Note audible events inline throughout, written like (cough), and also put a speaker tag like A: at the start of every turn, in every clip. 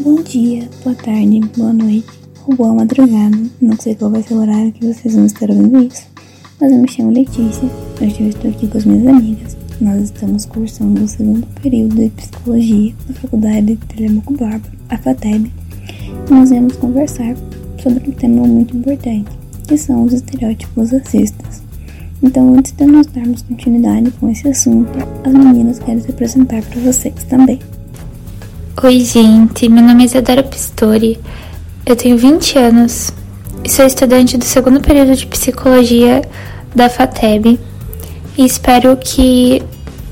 A: Bom dia, boa tarde, boa noite ou boa madrugada. Não sei qual vai ser o horário que vocês vão estar ouvindo isso, mas eu me chamo Letícia. Hoje eu estou aqui com as minhas amigas. Nós estamos cursando o segundo período de psicologia na Faculdade de Telemaco Barba, a FATEB. E nós vamos conversar sobre um tema muito importante, que são os estereótipos racistas. Então, antes de nós darmos continuidade com esse assunto, as meninas querem se apresentar para vocês também.
B: Oi, gente. Meu nome é Isadora Pistori. Eu tenho 20 anos e sou estudante do segundo período de psicologia da FATEB. E espero que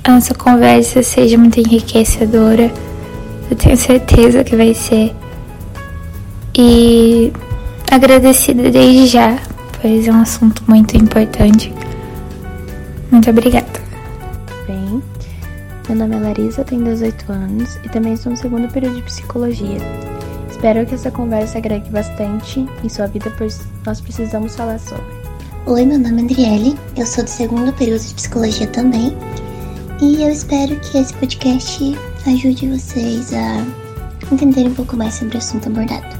B: a nossa conversa seja muito enriquecedora. Eu tenho certeza que vai ser. E agradecida desde já, pois é um assunto muito importante. Muito obrigada.
C: Meu nome é Larissa, tenho 18 anos e também estou no segundo período de psicologia. Espero que essa conversa agregue bastante em sua vida, pois nós precisamos falar sobre.
D: Oi, meu nome é Andriele, eu sou do segundo período de psicologia também e eu espero que esse podcast ajude vocês a entenderem um pouco mais sobre o assunto abordado.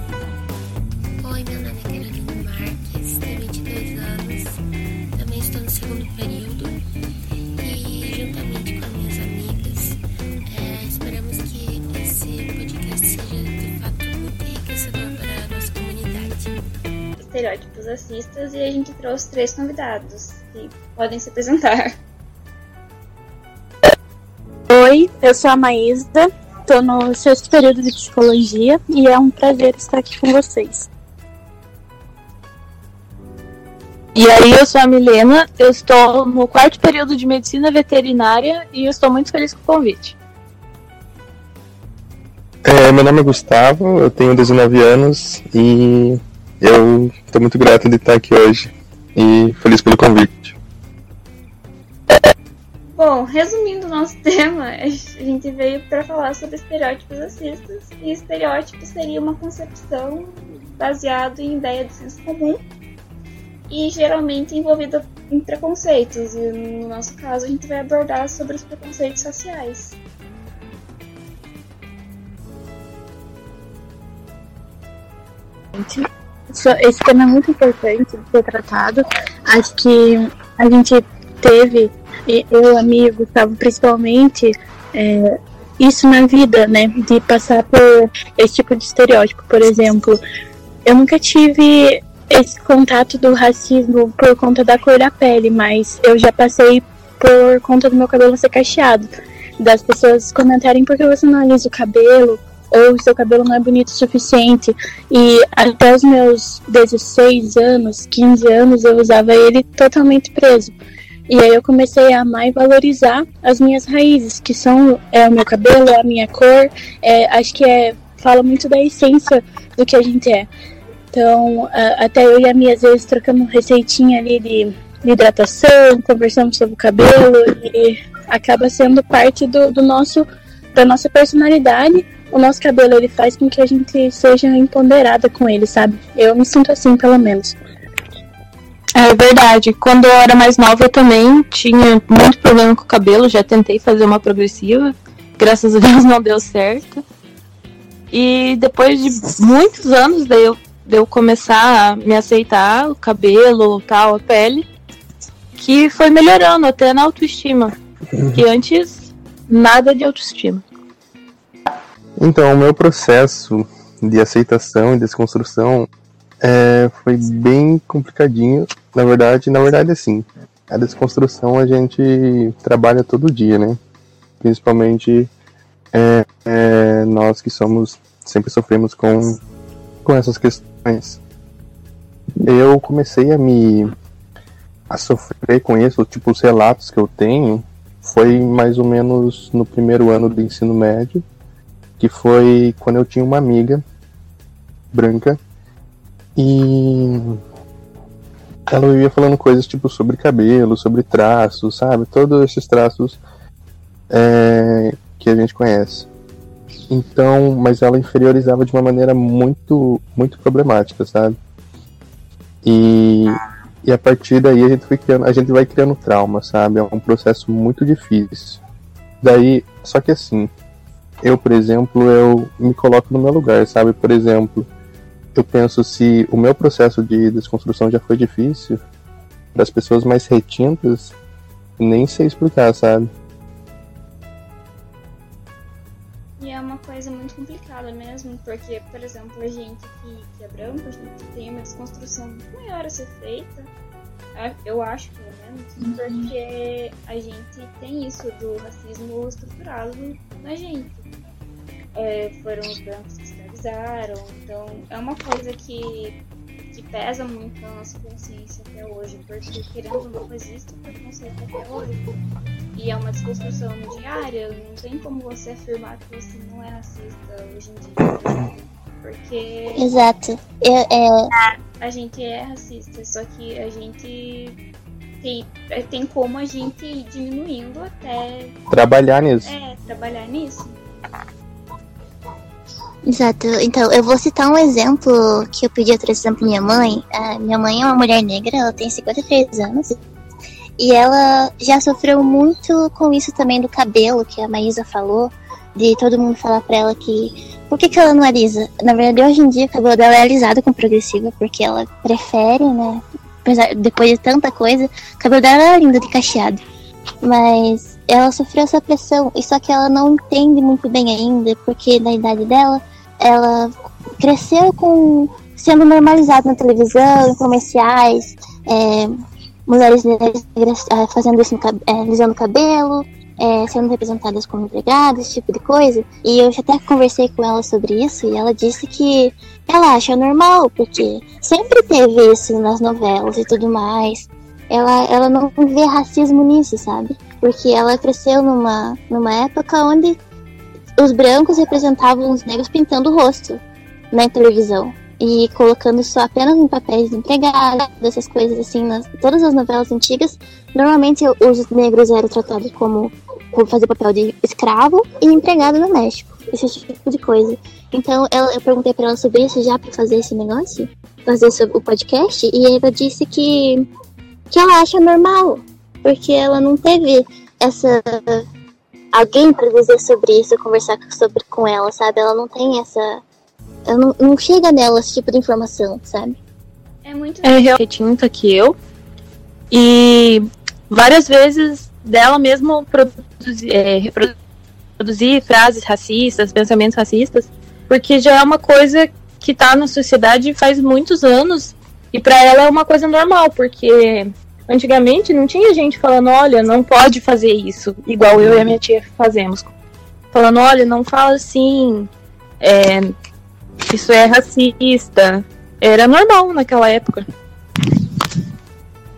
E: E a gente trouxe três convidados que podem se apresentar.
F: Oi, eu sou a Maísa, estou no sexto período de psicologia e é um prazer estar aqui com vocês.
G: E aí, eu sou a Milena, eu estou no quarto período de medicina veterinária e eu estou muito feliz com o convite.
H: É, meu nome é Gustavo, eu tenho 19 anos e eu estou muito grato de estar aqui hoje e feliz pelo convite.
E: Bom, resumindo o nosso (laughs) tema, a gente veio para falar sobre estereótipos racistas. E estereótipo seria uma concepção baseada em ideia de senso comum e geralmente envolvida em preconceitos. E no nosso caso, a gente vai abordar sobre os preconceitos raciais.
F: Gente, esse tema é muito importante de ser tratado. Acho que a gente teve, eu, amigo, Gustavo, principalmente, é, isso na vida, né? De passar por esse tipo de estereótipo. Por exemplo, eu nunca tive esse contato do racismo por conta da cor da pele, mas eu já passei por conta do meu cabelo ser cacheado. Das pessoas comentarem por que você não alisa o cabelo, ou seu cabelo não é bonito o suficiente. E até os meus 16 anos, 15 anos, eu usava ele totalmente preso. E aí eu comecei a amar e valorizar as minhas raízes, que são é, o meu cabelo, a minha cor. É, acho que é, fala muito da essência do que a gente é. Então, a, até eu e a minha às vezes trocamos receitinha ali de, de hidratação, conversamos sobre o cabelo e acaba sendo parte do, do nosso da nossa personalidade o nosso cabelo ele faz com que a gente seja empoderada com ele, sabe? Eu me sinto assim, pelo menos.
G: É verdade. Quando eu era mais nova, eu também tinha muito problema com o cabelo. Já tentei fazer uma progressiva. Graças a Deus não deu certo. E depois de muitos anos de eu, de eu começar a me aceitar, o cabelo, tal, a pele, que foi melhorando até na autoestima. Que antes, nada de autoestima.
H: Então, o meu processo de aceitação e desconstrução é, foi bem complicadinho. Na verdade, na verdade, assim, a desconstrução a gente trabalha todo dia, né? Principalmente é, é, nós que somos sempre sofremos com com essas questões. Eu comecei a me a sofrer com isso, tipo os relatos que eu tenho, foi mais ou menos no primeiro ano do ensino médio que foi quando eu tinha uma amiga branca e ela vivia falando coisas tipo sobre cabelo, sobre traços, sabe? Todos esses traços é, que a gente conhece. Então, mas ela inferiorizava de uma maneira muito, muito problemática, sabe? E, e a partir daí a gente, foi criando, a gente vai criando trauma, sabe? É um processo muito difícil. Daí, só que assim, eu, por exemplo, eu me coloco no meu lugar, sabe? Por exemplo, eu penso se o meu processo de desconstrução já foi difícil, para as pessoas mais retintas, nem sei explicar, sabe?
E: E é uma coisa muito complicada mesmo, porque, por exemplo, a gente que, que é branco, a gente tem uma desconstrução muito maior a ser feita, eu acho, pelo menos, porque a gente tem isso do racismo estruturado na gente. É, foram os brancos que escravizaram, então é uma coisa que que pesa muito na nossa consciência até hoje, porque querendo ou não existe preconceito até hoje. E é uma desconstrução diária, não tem como você afirmar que você não é racista hoje em dia. Porque.
D: Exato. Eu, é...
E: A gente é racista, só que a gente tem, tem como a gente ir diminuindo até.
H: Trabalhar nisso.
E: É, trabalhar nisso.
D: Exato. Então, eu vou citar um exemplo que eu pedi outro exemplo minha mãe. A minha mãe é uma mulher negra, ela tem 53 anos. E ela já sofreu muito com isso também do cabelo, que a Maísa falou, de todo mundo falar pra ela que. Por que, que ela não alisa? Na verdade, hoje em dia o cabelo dela é alisado com progressiva, porque ela prefere, né? Apesar, depois de tanta coisa, o cabelo dela lindo de cacheado. Mas ela sofreu essa pressão, e só que ela não entende muito bem ainda, porque na idade dela, ela cresceu com sendo normalizada na televisão, em comerciais, é, mulheres negras é, fazendo isso, no, é, alisando o cabelo, é, sendo representadas como empregadas, esse tipo de coisa. E eu já até conversei com ela sobre isso e ela disse que ela acha normal, porque sempre teve isso nas novelas e tudo mais. Ela, ela não vê racismo nisso, sabe? Porque ela cresceu numa, numa época onde os brancos representavam os negros pintando o rosto na televisão e colocando só apenas em papéis de empregada, dessas coisas assim, nas todas as novelas antigas, normalmente os negros eram tratados como, fazer papel de escravo e empregado doméstico, esse tipo de coisa. Então ela, eu perguntei para ela sobre isso já para fazer esse negócio, fazer sobre o podcast, e ela disse que que ela acha normal, porque ela não teve essa alguém para dizer sobre isso, conversar sobre com ela, sabe? Ela não tem essa. Não, não chega nela esse tipo de informação, sabe?
E: É muito.
G: É retinta que eu. E várias vezes dela mesmo produzir, é, reproduzir frases racistas, pensamentos racistas, porque já é uma coisa que tá na sociedade faz muitos anos e para ela é uma coisa normal, porque Antigamente não tinha gente falando, olha, não pode fazer isso, igual eu e a minha tia fazemos. Falando, olha, não fala assim, é, isso é racista. Era normal naquela época.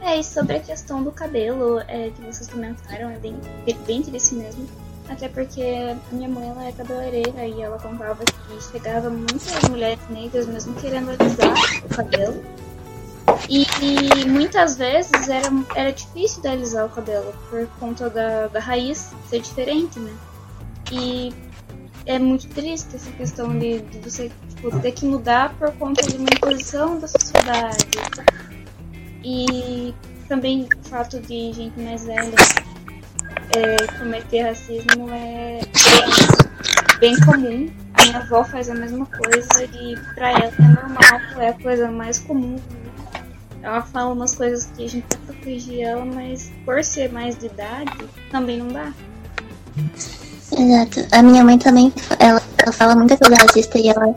E: É, e sobre a questão do cabelo é, que vocês comentaram, é bem, bem triste mesmo. Até porque a minha mãe ela é cabeleireira e ela contava que chegava muitas mulheres negras mesmo querendo alisar o cabelo. E, e, muitas vezes era, era difícil de alisar o cabelo por conta da, da raiz ser diferente, né? E é muito triste essa questão de, de você tipo, ter que mudar por conta de uma imposição da sociedade. E também o fato de gente mais velha é, cometer racismo é bem comum. Minha avó faz a mesma coisa e pra ela é normal, é a coisa mais comum ela fala umas coisas que a gente tenta corrigir ela, mas por ser mais de idade, também não dá.
D: Exato. A minha mãe também, ela, ela fala muita coisa racista e ela,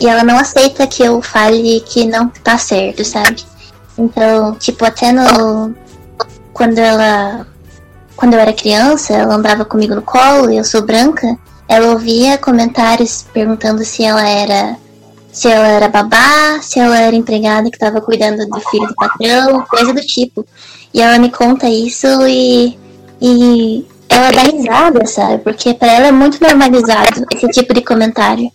D: e ela não aceita que eu fale que não tá certo, sabe? Então, tipo, até no. Quando ela. Quando eu era criança, ela andava comigo no colo e eu sou branca. Ela ouvia comentários perguntando se ela era se ela era babá, se ela era empregada que estava cuidando do filho do patrão, coisa do tipo. E ela me conta isso e, e ela dá risada, sabe? Porque para ela é muito normalizado esse tipo de comentário.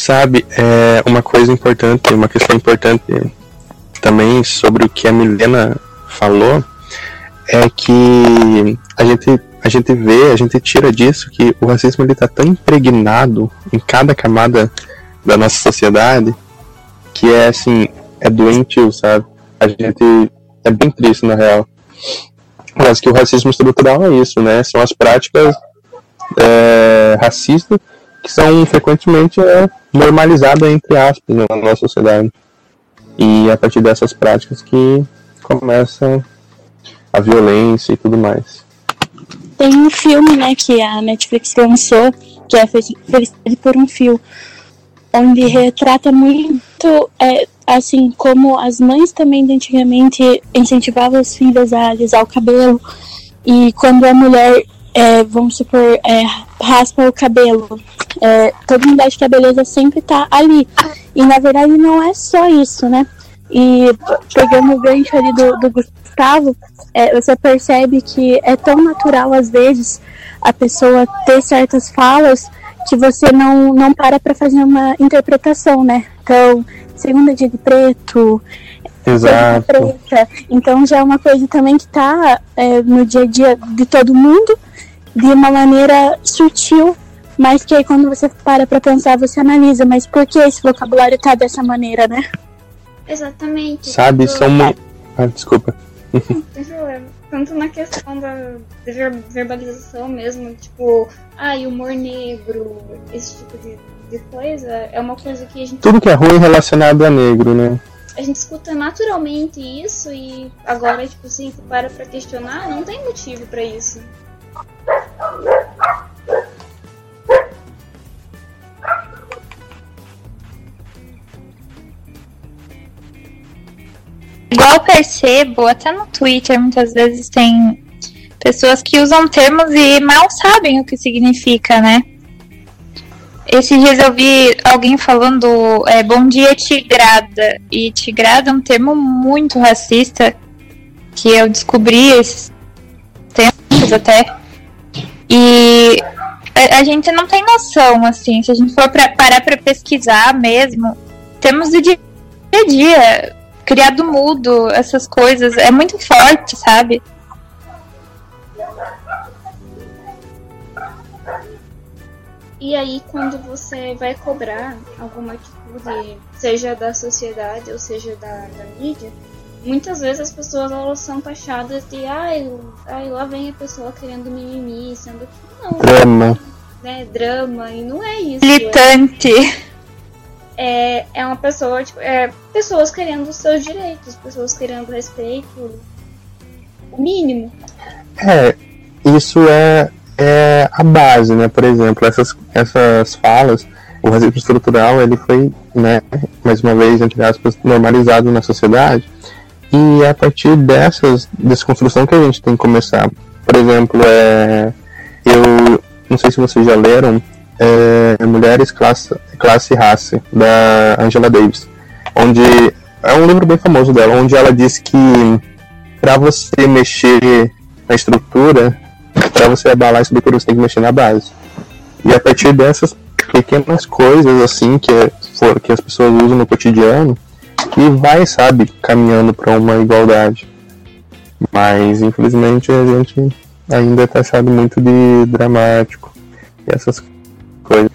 H: Sabe, é uma coisa importante, uma questão importante também sobre o que a Milena falou é que a gente a gente vê, a gente tira disso que o racismo ele tá tão impregnado em cada camada da nossa sociedade que é assim, é doentio, sabe? A gente é bem triste na real. Mas que o racismo estrutural é isso, né? São as práticas é, racistas que são frequentemente é, normalizadas, entre aspas, na nossa sociedade. E a partir dessas práticas que começa a violência e tudo mais.
F: Tem um filme, né, que a Netflix lançou, que é Felicidade por um Fio, onde retrata muito, é, assim, como as mães também de antigamente incentivavam as filhas a alisar o cabelo, e quando a mulher, é, vamos supor, é, raspa o cabelo, é, todo mundo acha que a beleza sempre tá ali, e na verdade não é só isso, né? E pegando o gancho ali do, do Gustavo, é, você percebe que é tão natural às vezes a pessoa ter certas falas que você não, não para para fazer uma interpretação, né? Então, segunda dia de preto,
H: Exato.
F: preta. Então já é uma coisa também que está é, no dia a dia de todo mundo de uma maneira sutil, mas que aí quando você para para pensar, você analisa, mas por que esse vocabulário tá dessa maneira, né?
E: Exatamente.
H: Sabe, são muito. Ah, desculpa.
E: Não tem problema. Tanto na questão da ver- verbalização mesmo, tipo, ai, humor negro, esse tipo de, de coisa, é uma coisa que a gente,
H: Tudo que é ruim relacionado a negro, né?
E: a gente escuta naturalmente isso e agora, tipo assim, se para pra questionar, não tem motivo pra isso.
B: Igual percebo, até no Twitter muitas vezes tem pessoas que usam termos e mal sabem o que significa, né? Esses dias eu vi alguém falando é, bom dia tigrada. E tigrada é um termo muito racista que eu descobri esses tempos até. E a, a gente não tem noção, assim, se a gente for pra, parar pra pesquisar mesmo, temos do dia a dia criado mudo, essas coisas. É muito forte, sabe?
E: E aí, quando você vai cobrar alguma atitude, seja da sociedade ou seja da, da mídia, muitas vezes as pessoas elas são taxadas de ai, ai, lá vem a pessoa querendo mimimi, sendo que não,
H: Drama.
E: né? Drama, e não é isso. É,
B: Militante.
E: é, é uma pessoa, tipo, é pessoas querendo os seus direitos, pessoas querendo respeito. O mínimo.
H: É, isso é, é a base, né? Por exemplo, essas, essas falas, o racismo estrutural, ele foi, né, mais uma vez, entre aspas, normalizado na sociedade. E é a partir dessas desconstrução que a gente tem que começar. Por exemplo, é, eu não sei se vocês já leram é, Mulheres, Classe, Classe e Raça, da Angela Davis, onde é um livro bem famoso dela, onde ela diz que para você mexer na estrutura, para você abalar a estrutura, você tem que mexer na base. E a partir dessas pequenas coisas assim que, é- for, que as pessoas usam no cotidiano, que vai, sabe, caminhando para uma igualdade. Mas infelizmente a gente ainda é taxado muito de dramático e essas coisas.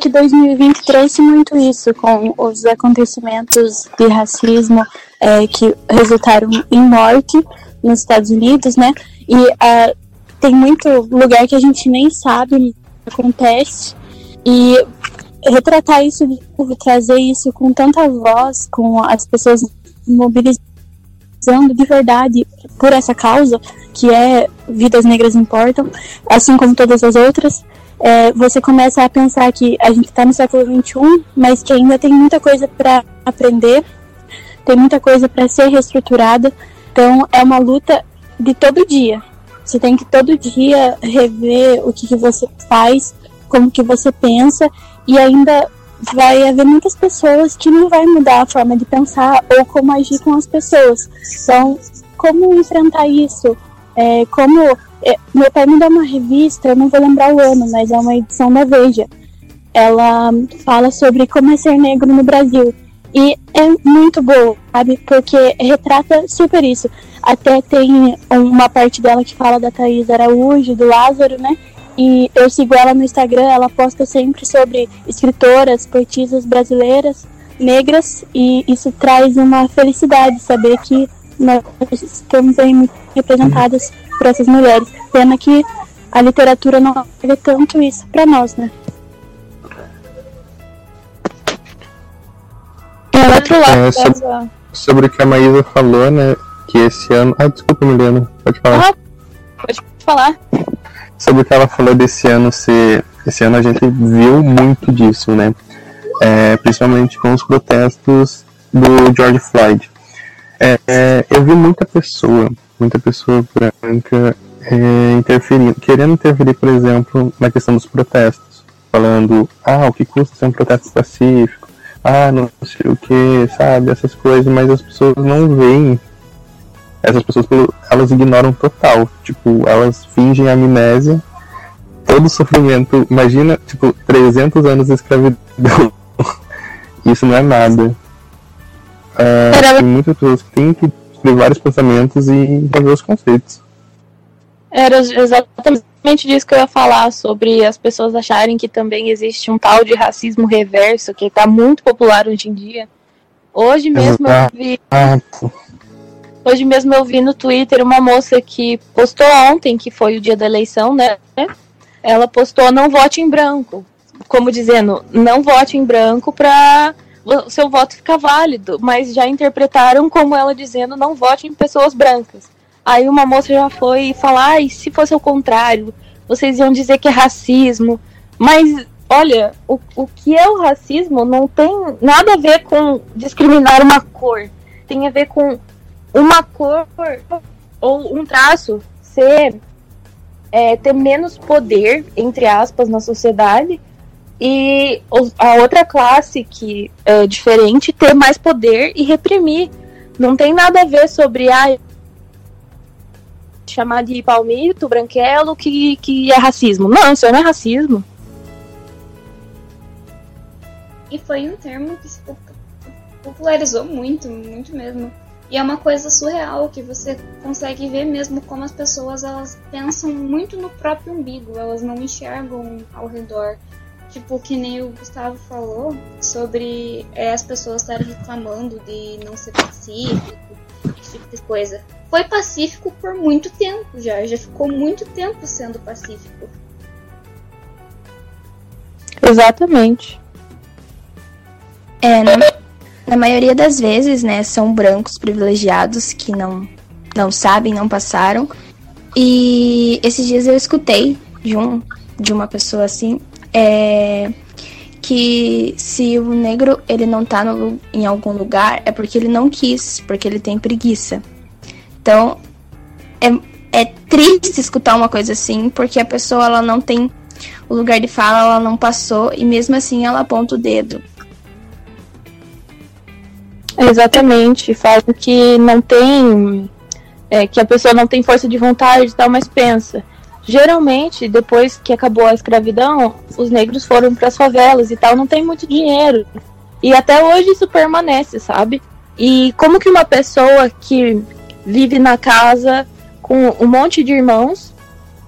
F: Que 2020 trouxe muito isso com os acontecimentos de racismo é, que resultaram em morte nos Estados Unidos, né? E ah, tem muito lugar que a gente nem sabe acontece. E retratar isso, trazer isso com tanta voz, com as pessoas mobilizando de verdade por essa causa, que é vidas negras importam, assim como todas as outras, é, você começa a pensar que a gente está no século XXI, mas que ainda tem muita coisa para aprender, tem muita coisa para ser reestruturada. Então é uma luta de todo dia. Você tem que todo dia rever o que, que você faz, como que você pensa e ainda vai haver muitas pessoas que não vai mudar a forma de pensar ou como agir com as pessoas. Então, como enfrentar isso? É, como meu pai me dá uma revista, eu não vou lembrar o ano, mas é uma edição da Veja. Ela fala sobre como é ser negro no Brasil. E é muito boa, sabe? Porque retrata super isso. Até tem uma parte dela que fala da Thaís Araújo, do Lázaro, né? E eu sigo ela no Instagram, ela posta sempre sobre escritoras, poetisas brasileiras, negras, e isso traz uma felicidade saber que nós estamos aí muito representadas por essas mulheres. Pena que a literatura não vê tanto isso para nós, né?
H: É, outro lado é, sobre, sobre, o que a Maísa falou, né? Que esse ano. Ah, desculpa, Milena, pode falar. Ah,
F: pode falar.
H: Sobre o que ela falou desse ano ser. Esse ano a gente viu muito disso, né? É, principalmente com os protestos do George Floyd. É, é, eu vi muita pessoa, muita pessoa branca é, interferindo, querendo interferir, por exemplo, na questão dos protestos, falando, ah, o que custa ser um protesto pacífico, ah, não sei o que, sabe, essas coisas, mas as pessoas não veem. Essas pessoas, elas ignoram total, tipo, elas fingem amnésia, todo o sofrimento, imagina, tipo, 300 anos de escravidão, (laughs) isso não é nada. Uh, tem muitas pessoas que têm que ter vários pensamentos e fazer os conceitos.
G: Era exatamente disso que eu ia falar, sobre as pessoas acharem que também existe um tal de racismo reverso, que está muito popular hoje em dia. Hoje mesmo eu vi. Hoje mesmo eu vi no Twitter uma moça que postou ontem, que foi o dia da eleição, né? Ela postou não vote em branco. Como dizendo, não vote em branco para o seu voto ficar válido. Mas já interpretaram como ela dizendo não vote em pessoas brancas. Aí uma moça já foi falar, e se fosse o contrário, vocês iam dizer que é racismo. Mas, olha, o, o que é o racismo não tem nada a ver com discriminar uma cor. Tem a ver com uma cor ou um traço ser é, ter menos poder, entre aspas, na sociedade, e a outra classe que é diferente ter mais poder e reprimir. Não tem nada a ver sobre ah, chamar de palmito, branquelo, que, que é racismo. Não, isso não é racismo.
E: E foi um termo que se popularizou muito, muito mesmo. E é uma coisa surreal que você consegue ver mesmo como as pessoas elas pensam muito no próprio umbigo, elas não enxergam ao redor. Tipo, que nem o Gustavo falou sobre é, as pessoas estarem reclamando de não ser pacífico, esse tipo de coisa foi pacífico por muito tempo já, já ficou muito tempo sendo pacífico.
G: Exatamente.
C: É, na, na maioria das vezes, né, são brancos privilegiados que não, não sabem, não passaram. E esses dias eu escutei de, um, de uma pessoa assim, é, que se o negro ele não tá no, em algum lugar é porque ele não quis, porque ele tem preguiça. Então, é, é triste escutar uma coisa assim, porque a pessoa ela não tem o lugar de fala, ela não passou e mesmo assim ela aponta o dedo.
G: Exatamente, fala que não tem. É, que a pessoa não tem força de vontade e tal, mas pensa. Geralmente, depois que acabou a escravidão, os negros foram para as favelas e tal, não tem muito dinheiro. E até hoje isso permanece, sabe? E como que uma pessoa que vive na casa com um monte de irmãos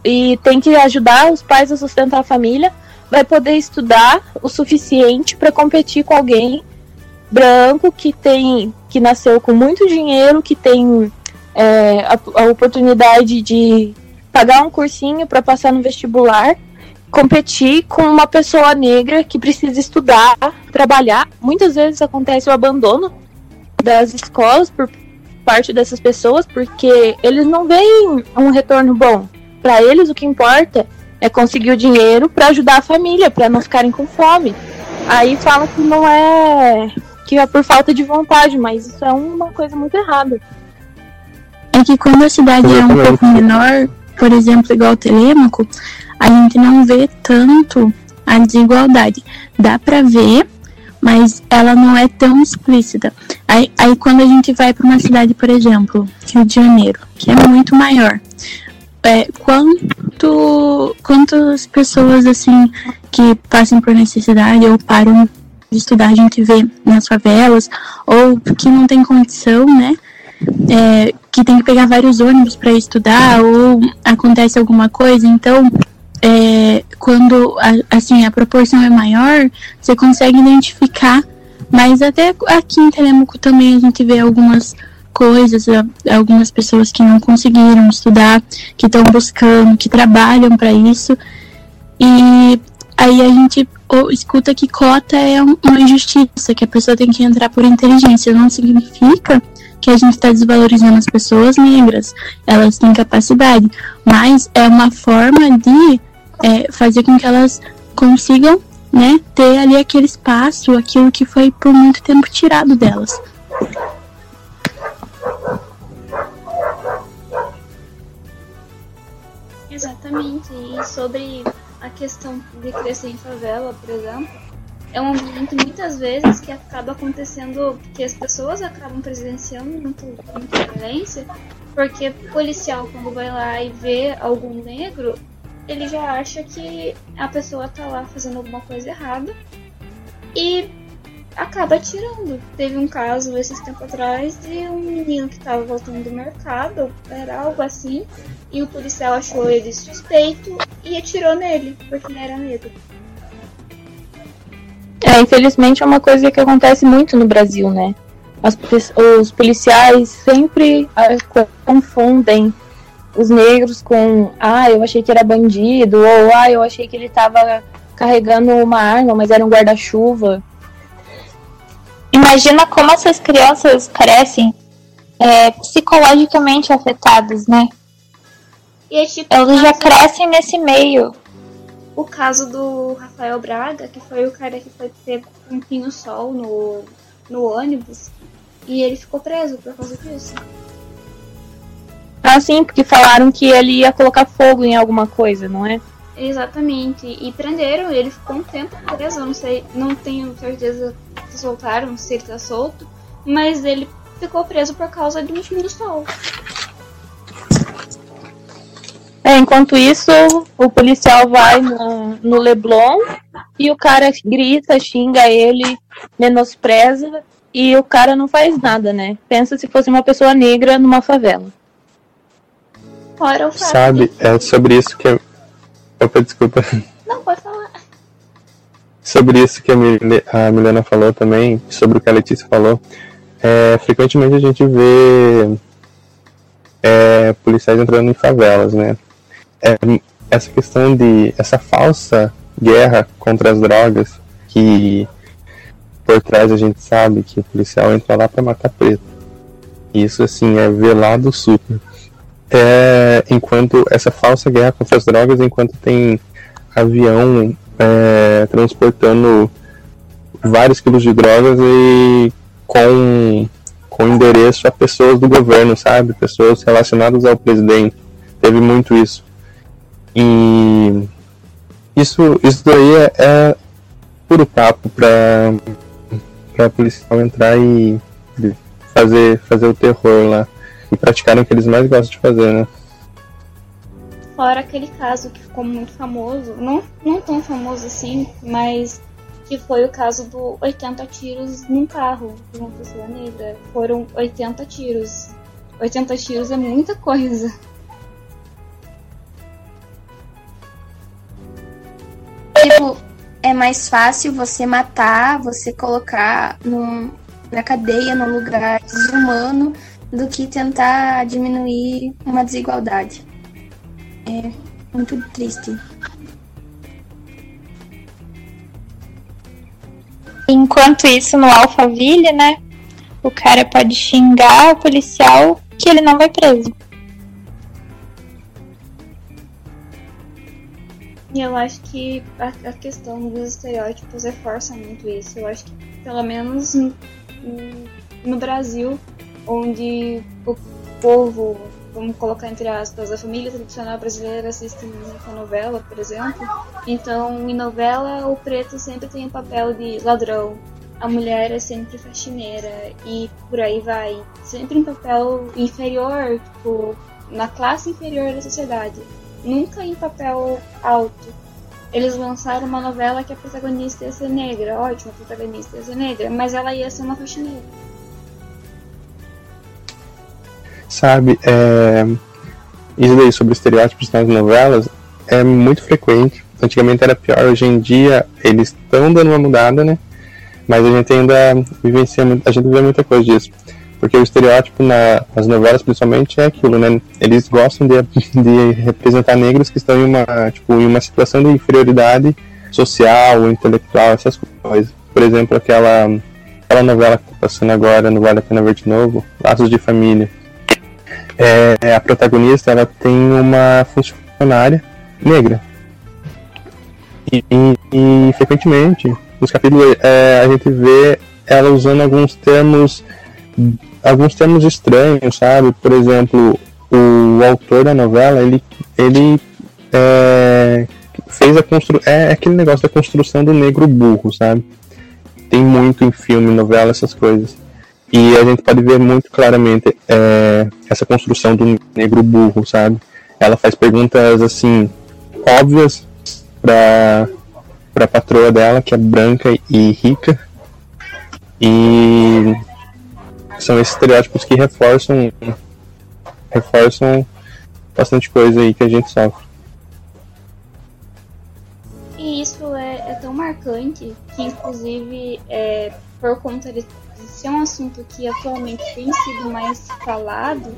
G: e tem que ajudar os pais a sustentar a família, vai poder estudar o suficiente para competir com alguém branco que tem que nasceu com muito dinheiro, que tem é, a, a oportunidade de pagar um cursinho para passar no vestibular, competir com uma pessoa negra que precisa estudar, trabalhar. Muitas vezes acontece o abandono das escolas por parte dessas pessoas porque eles não veem um retorno bom. Para eles o que importa é conseguir o dinheiro para ajudar a família, para não ficarem com fome. Aí fala que não é que é por falta de vontade, mas isso é uma coisa muito errada.
F: É que quando a cidade é um pouco menor, por exemplo, igual Telêmaco, a gente não vê tanto a desigualdade. Dá para ver, mas ela não é tão explícita. Aí, aí quando a gente vai para uma cidade, por exemplo, Rio de Janeiro, que é muito maior, é, quanto, quantas pessoas assim que passam por necessidade ou param de estudar a gente vê nas favelas ou que não tem condição, né? É, que tem que pegar vários ônibus para estudar ou acontece alguma coisa, então é, quando a, assim a proporção é maior, você consegue identificar. Mas até aqui em Telemaco também a gente vê algumas coisas, algumas pessoas que não conseguiram estudar, que estão buscando, que trabalham para isso. E aí a gente escuta que cota é uma injustiça, que a pessoa tem que entrar por inteligência. Não significa que a gente está desvalorizando as pessoas negras. Elas têm capacidade, mas é uma forma de é, fazer com que elas consigam né, ter ali aquele espaço, aquilo que foi por muito tempo tirado delas.
E: Exatamente. E sobre a questão de crescer em favela, por exemplo, é um ambiente muitas vezes que acaba acontecendo que as pessoas acabam presenciando muito, muita violência, porque o policial quando vai lá e vê algum negro, ele já acha que a pessoa tá lá fazendo alguma coisa errada e acaba tirando. Teve um caso esses tempos atrás de um menino que estava voltando do mercado, era algo assim, e o policial achou ele suspeito e atirou nele, porque ele era negro.
G: É, infelizmente é uma coisa que acontece muito no Brasil, né? As, os policiais sempre uh, confundem os negros com ah, eu achei que era bandido, ou ah, eu achei que ele estava carregando uma arma, mas era um guarda-chuva.
B: Imagina como essas crianças crescem é, psicologicamente afetadas, né?
E: E é tipo,
B: Elas já crescem nesse meio
E: o caso do Rafael Braga, que foi o cara que foi ter um pinho-sol no, no ônibus, e ele ficou preso por causa disso.
G: Ah, sim, porque falaram que ele ia colocar fogo em alguma coisa, não é?
E: Exatamente. E prenderam, ele ficou um tempo preso, eu não sei, não tenho certeza se soltaram, se ele tá solto, mas ele ficou preso por causa de um pinho-sol.
G: É, enquanto isso, o policial vai no, no Leblon e o cara grita, xinga ele, menospreza e o cara não faz nada, né? Pensa se fosse uma pessoa negra numa favela.
E: Fora o fato
H: Sabe, é sobre isso que. Opa, desculpa.
E: Não, pode falar.
H: Sobre isso que a, a Milena falou também, sobre o que a Letícia falou, é, frequentemente a gente vê é, policiais entrando em favelas, né? É, essa questão de essa falsa guerra contra as drogas que por trás a gente sabe que o policial entra lá para matar preto. Isso assim é velado super. É, enquanto essa falsa guerra contra as drogas, enquanto tem avião é, transportando vários quilos de drogas e com, com endereço a pessoas do governo, sabe? Pessoas relacionadas ao presidente. Teve muito isso. E isso, isso daí é, é puro papo pra, pra policial entrar e fazer, fazer o terror lá. E praticarem o que eles mais gostam de fazer, né?
E: Fora aquele caso que ficou muito famoso, não, não tão famoso assim, mas que foi o caso do 80 tiros num carro de uma pessoa negra. Foram 80 tiros. 80 tiros é muita coisa.
C: Tipo, é mais fácil você matar, você colocar num, na cadeia, num lugar desumano, do que tentar diminuir uma desigualdade. É muito triste.
B: Enquanto isso, no Alphaville, né? O cara pode xingar o policial que ele não vai preso.
E: E eu acho que a, a, questão dos estereótipos reforça muito isso. Eu acho que, pelo menos no, no Brasil, onde o povo, vamos colocar entre aspas, a família tradicional brasileira assiste muita novela, por exemplo. Então, em novela, o preto sempre tem o papel de ladrão, a mulher é sempre faxineira e por aí vai. Sempre um papel inferior, tipo, na classe inferior da sociedade nunca em papel alto. Eles lançaram uma novela que a protagonista ia ser negra, ótimo, a protagonista ia ser negra, mas ela ia ser uma faxineira.
H: Sabe, é... isso daí sobre estereótipos nas novelas é muito frequente. Antigamente era pior, hoje em dia eles estão dando uma mudada, né? Mas a gente ainda vivencia, a gente vê muita coisa disso. Porque o estereótipo na, nas novelas, principalmente, é aquilo, né? Eles gostam de, de representar negros que estão em uma, tipo, em uma situação de inferioridade social, intelectual, essas coisas. Por exemplo, aquela, aquela novela que está passando agora, no Vale a Pena Ver de Novo, Laços de Família. É, a protagonista, ela tem uma funcionária negra. E, e, e frequentemente, nos capítulos, é, a gente vê ela usando alguns termos alguns termos estranhos, sabe? Por exemplo, o autor da novela, ele, ele é, fez a construção. É aquele negócio da construção do negro burro, sabe? Tem muito em filme, novela, essas coisas. E a gente pode ver muito claramente é, essa construção do negro burro, sabe? Ela faz perguntas assim óbvias para para patroa dela, que é branca e rica. E são esses estereótipos que reforçam reforçam bastante coisa aí que a gente sofre.
E: E isso é, é tão marcante que, inclusive, é, por conta de, ser um assunto que atualmente tem sido mais falado,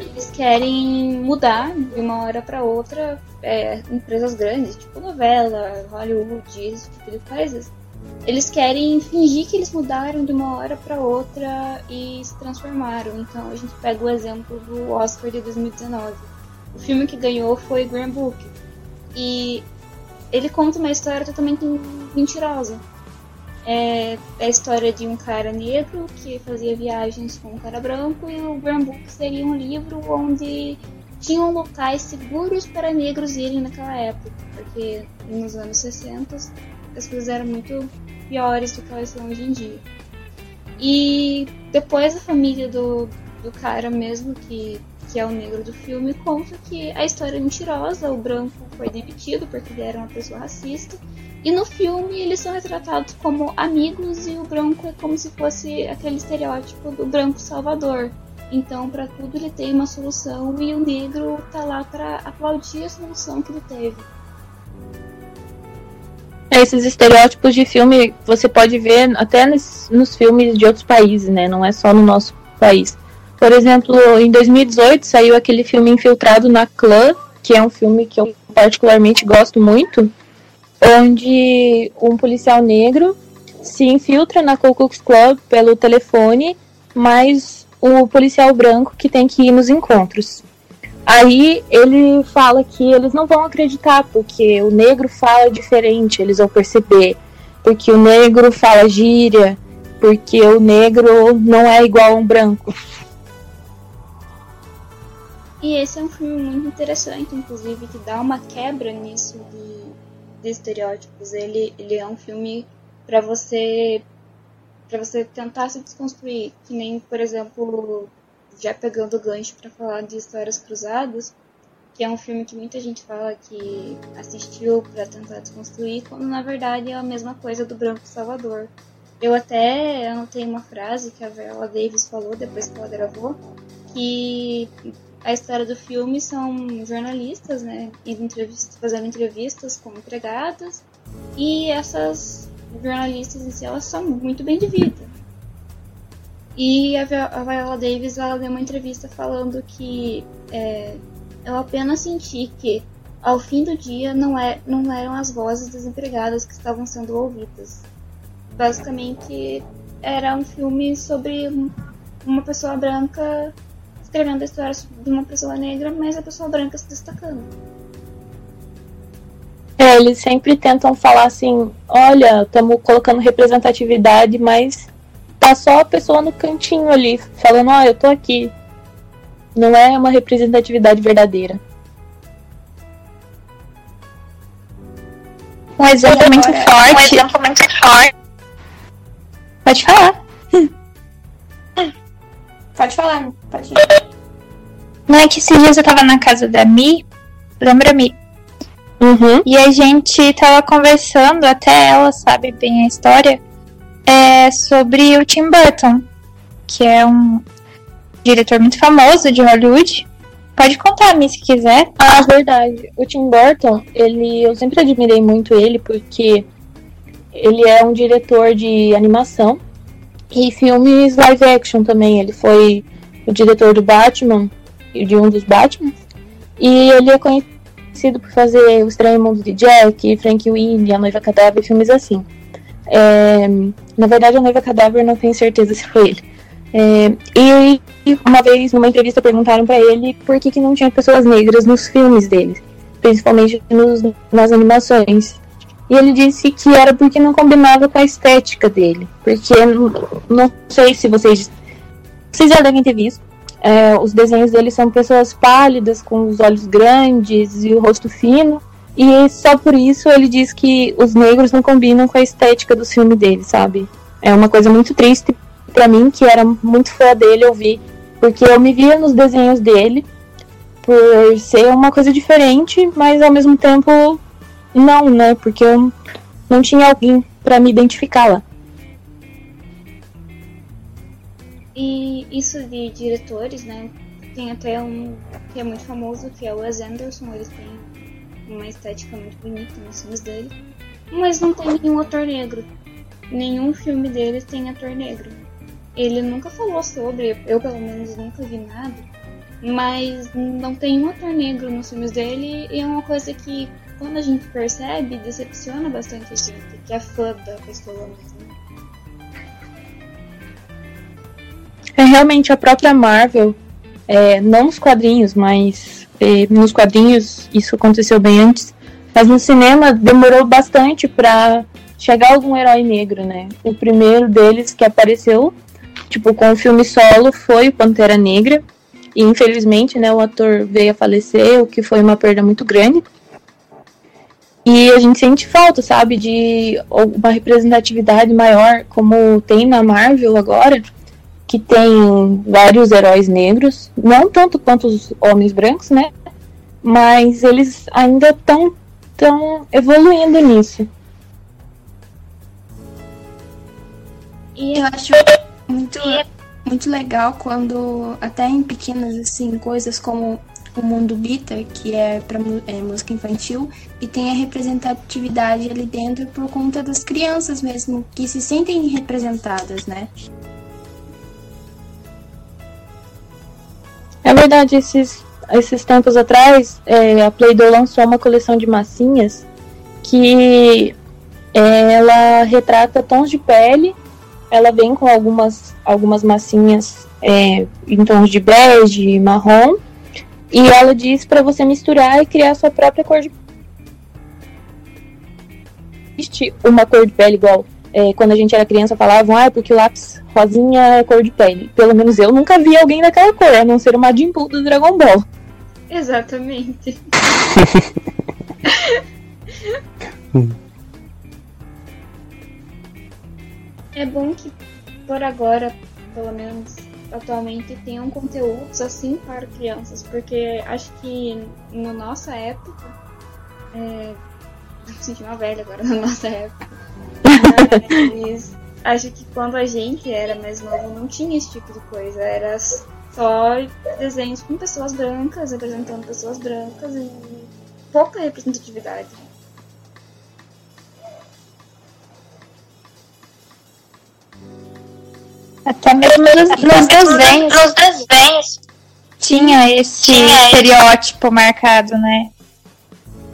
E: eles querem mudar de uma hora para outra é, empresas grandes, tipo novela, Hollywood, esse tipo de coisas. Eles querem fingir que eles mudaram de uma hora para outra e se transformaram. Então a gente pega o exemplo do Oscar de 2019. O filme que ganhou foi Green Book. E ele conta uma história totalmente mentirosa. É, é a história de um cara negro que fazia viagens com um cara branco e o Green Book seria um livro onde tinham locais seguros para negros irem naquela época, porque nos anos 60 as coisas eram muito piores do que elas são hoje em dia. E depois a família do, do cara mesmo, que, que é o negro do filme, conta que a história é mentirosa, o branco foi demitido porque ele era uma pessoa racista. E no filme eles são retratados como amigos e o branco é como se fosse aquele estereótipo do branco salvador. Então, para tudo ele tem uma solução e o negro tá lá para aplaudir a solução que ele teve.
G: Esses estereótipos de filme você pode ver até nos, nos filmes de outros países, né? Não é só no nosso país. Por exemplo, em 2018 saiu aquele filme Infiltrado na Clã, que é um filme que eu particularmente gosto muito, onde um policial negro se infiltra na Ku Klux Klan pelo telefone, mas o policial branco que tem que ir nos encontros. Aí ele fala que eles não vão acreditar, porque o negro fala diferente, eles vão perceber. Porque o negro fala gíria, porque o negro não é igual a um branco.
E: E esse é um filme muito interessante, inclusive, que dá uma quebra nisso de, de estereótipos. Ele, ele é um filme para você para você tentar se desconstruir, que nem, por exemplo, já pegando o gancho para falar de Histórias Cruzadas, que é um filme que muita gente fala que assistiu para tentar desconstruir, quando na verdade é a mesma coisa do Branco Salvador. Eu até anotei uma frase que a Viola Davis falou depois que ela gravou, que a história do filme são jornalistas, né, entrevistas, fazendo entrevistas com empregadas, e essas jornalistas em si, elas são muito bem de vida. E a Viola Davis ela deu uma entrevista falando que é, eu apenas senti que ao fim do dia não, é, não eram as vozes das empregadas que estavam sendo ouvidas. Basicamente era um filme sobre uma pessoa branca escrevendo a história de uma pessoa negra, mas a pessoa branca se destacando.
G: É, eles sempre tentam falar assim: olha, estamos colocando representatividade, mas tá só a pessoa no cantinho ali, falando, ó, oh, eu tô aqui. Não é uma representatividade verdadeira.
B: Um exemplo muito forte. Um exemplo muito forte. Pode falar.
C: Pode falar, pode
B: Não é que esses dias eu tava na casa da Mi, lembra Mi?
G: Uhum.
B: E a gente tava conversando, até ela sabe bem a história, é sobre o Tim Burton, que é um diretor muito famoso de Hollywood. Pode contar, Miss, se quiser.
G: Ah, verdade. O Tim Burton, ele, eu sempre admirei muito ele porque ele é um diretor de animação e filmes live action também. Ele foi o diretor do Batman, de um dos Batman, e ele é conhecido por fazer O Estranho Mundo de Jack, Frank Winnie, A Noiva Cadáver, filmes assim. É, na verdade, A Noiva Cadáver não tenho certeza se foi ele. É, e uma vez, numa entrevista, perguntaram para ele por que, que não tinha pessoas negras nos filmes dele, principalmente nos, nas animações. E ele disse que era porque não combinava com a estética dele. Porque não sei se vocês. Vocês já devem ter visto. É, os desenhos dele são pessoas pálidas, com os olhos grandes e o rosto fino. E só por isso ele diz que os negros não combinam com a estética do filme dele, sabe? É uma coisa muito triste para mim, que era muito fã dele, ouvir. Porque eu me via nos desenhos dele por ser uma coisa diferente, mas ao mesmo tempo não, né? Porque eu não tinha alguém para me identificar lá.
E: E isso de diretores, né? Tem até um que é muito famoso, que é o Wes Anderson. Eles têm uma estética muito bonita nos filmes dele. Mas não tem nenhum ator negro. Nenhum filme deles tem ator negro. Ele nunca falou sobre, eu pelo menos nunca vi nada. Mas não tem um ator negro nos filmes dele e é uma coisa que quando a gente percebe, decepciona bastante a gente, que é fã da pessoa mesmo.
G: É realmente a própria Marvel, é, não nos quadrinhos, mas nos quadrinhos isso aconteceu bem antes, mas no cinema demorou bastante para chegar algum herói negro, né? O primeiro deles que apareceu, tipo, com o filme solo foi o Pantera Negra, e infelizmente, né, o ator veio a falecer, o que foi uma perda muito grande. E a gente sente falta, sabe, de uma representatividade maior, como tem na Marvel agora, que tem vários heróis negros, não tanto quanto os homens brancos, né? Mas eles ainda estão tão evoluindo nisso.
C: E eu acho muito, muito legal quando, até em pequenas assim, coisas como o mundo Bita, que é para é, música infantil, e tem a representatividade ali dentro por conta das crianças mesmo, que se sentem representadas, né?
G: É verdade, esses, esses tempos atrás, é, a Play-Doh lançou uma coleção de massinhas que é, ela retrata tons de pele, ela vem com algumas, algumas massinhas é, em tons de bege, marrom, e ela diz para você misturar e criar sua própria cor de existe uma cor de pele igual é, quando a gente era criança falavam, ah, porque o lápis rosinha é cor de pele. Pelo menos eu nunca vi alguém daquela cor, a não ser uma Jimpu do Dragon Ball.
E: Exatamente. é bom que por agora, pelo menos atualmente tenham conteúdos assim para crianças, porque acho que na nossa época, é, (laughs) me senti uma velha agora na nossa época, mas acho que quando a gente era mais novo não tinha esse tipo de coisa, era só desenhos com pessoas brancas, representando pessoas brancas e pouca representatividade.
B: Até mesmo nos, nos desenhos. Nos desenhos. Tinha esse tinha estereótipo esse. marcado, né?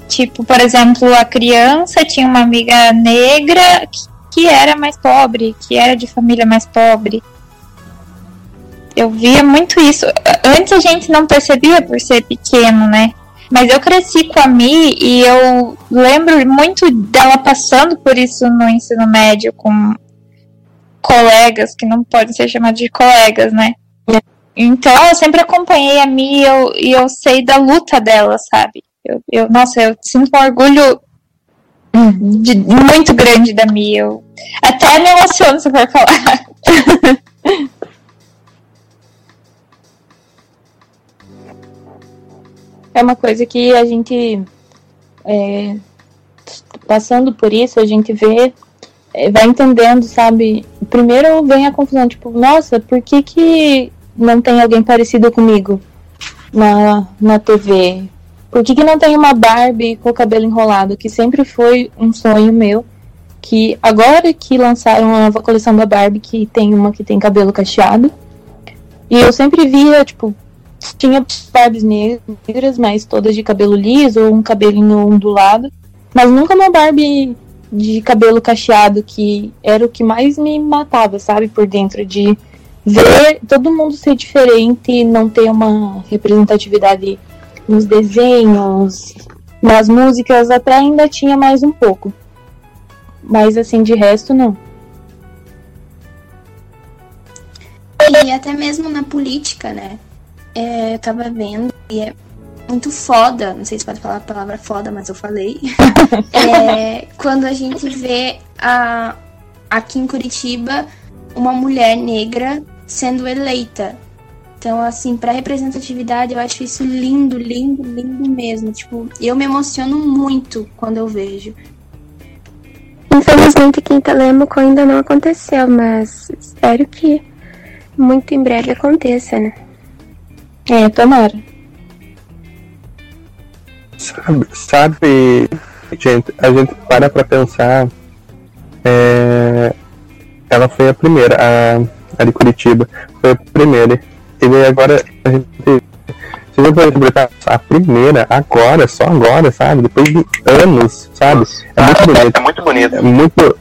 B: Tipo, por exemplo, a criança tinha uma amiga negra que, que era mais pobre, que era de família mais pobre. Eu via muito isso. Antes a gente não percebia por ser pequeno, né? Mas eu cresci com a Mi e eu lembro muito dela passando por isso no ensino médio com colegas, que não podem ser chamados de colegas, né? Então eu sempre acompanhei a Mi e eu, e eu sei da luta dela, sabe? Eu, eu, nossa, eu sinto um orgulho de, muito grande da Mi. Eu até me emociono se for falar. (laughs)
G: é uma coisa que a gente é, passando por isso, a gente vê é, vai entendendo, sabe? Primeiro vem a confusão, tipo, nossa, por que, que não tem alguém parecido comigo na, na TV? Por que, que não tem uma Barbie com o cabelo enrolado? Que sempre foi um sonho meu. que agora que lançaram a nova coleção da Barbie, que tem uma que tem cabelo cacheado. E eu sempre via, tipo, tinha Barbies negras, mas todas de cabelo liso ou um cabelinho ondulado. Mas nunca uma Barbie de cabelo cacheado, que era o que mais me matava, sabe, por dentro, de ver todo mundo ser diferente e não ter uma representatividade nos desenhos, nas músicas, até ainda tinha mais um pouco. Mas assim, de resto, não.
C: E até mesmo na política, né? É, eu tava vendo e é muito foda, não sei se pode falar a palavra foda, mas eu falei. (laughs) é, quando a gente vê a, aqui em Curitiba uma mulher negra sendo eleita. Então, assim, para representatividade, eu acho isso lindo, lindo, lindo mesmo. Tipo, eu me emociono muito quando eu vejo.
I: Infelizmente, Quinta Lêmuco ainda não aconteceu, mas espero que muito em breve aconteça, né?
G: É, tomara.
H: Sabe, sabe, gente, a gente para pra pensar. É, ela foi a primeira, a, a de Curitiba, foi a primeira. E daí agora a gente. Se a gente interpretar a primeira, agora, só agora, sabe? Depois de anos, sabe? É muito bonito. É muito bonito. É muito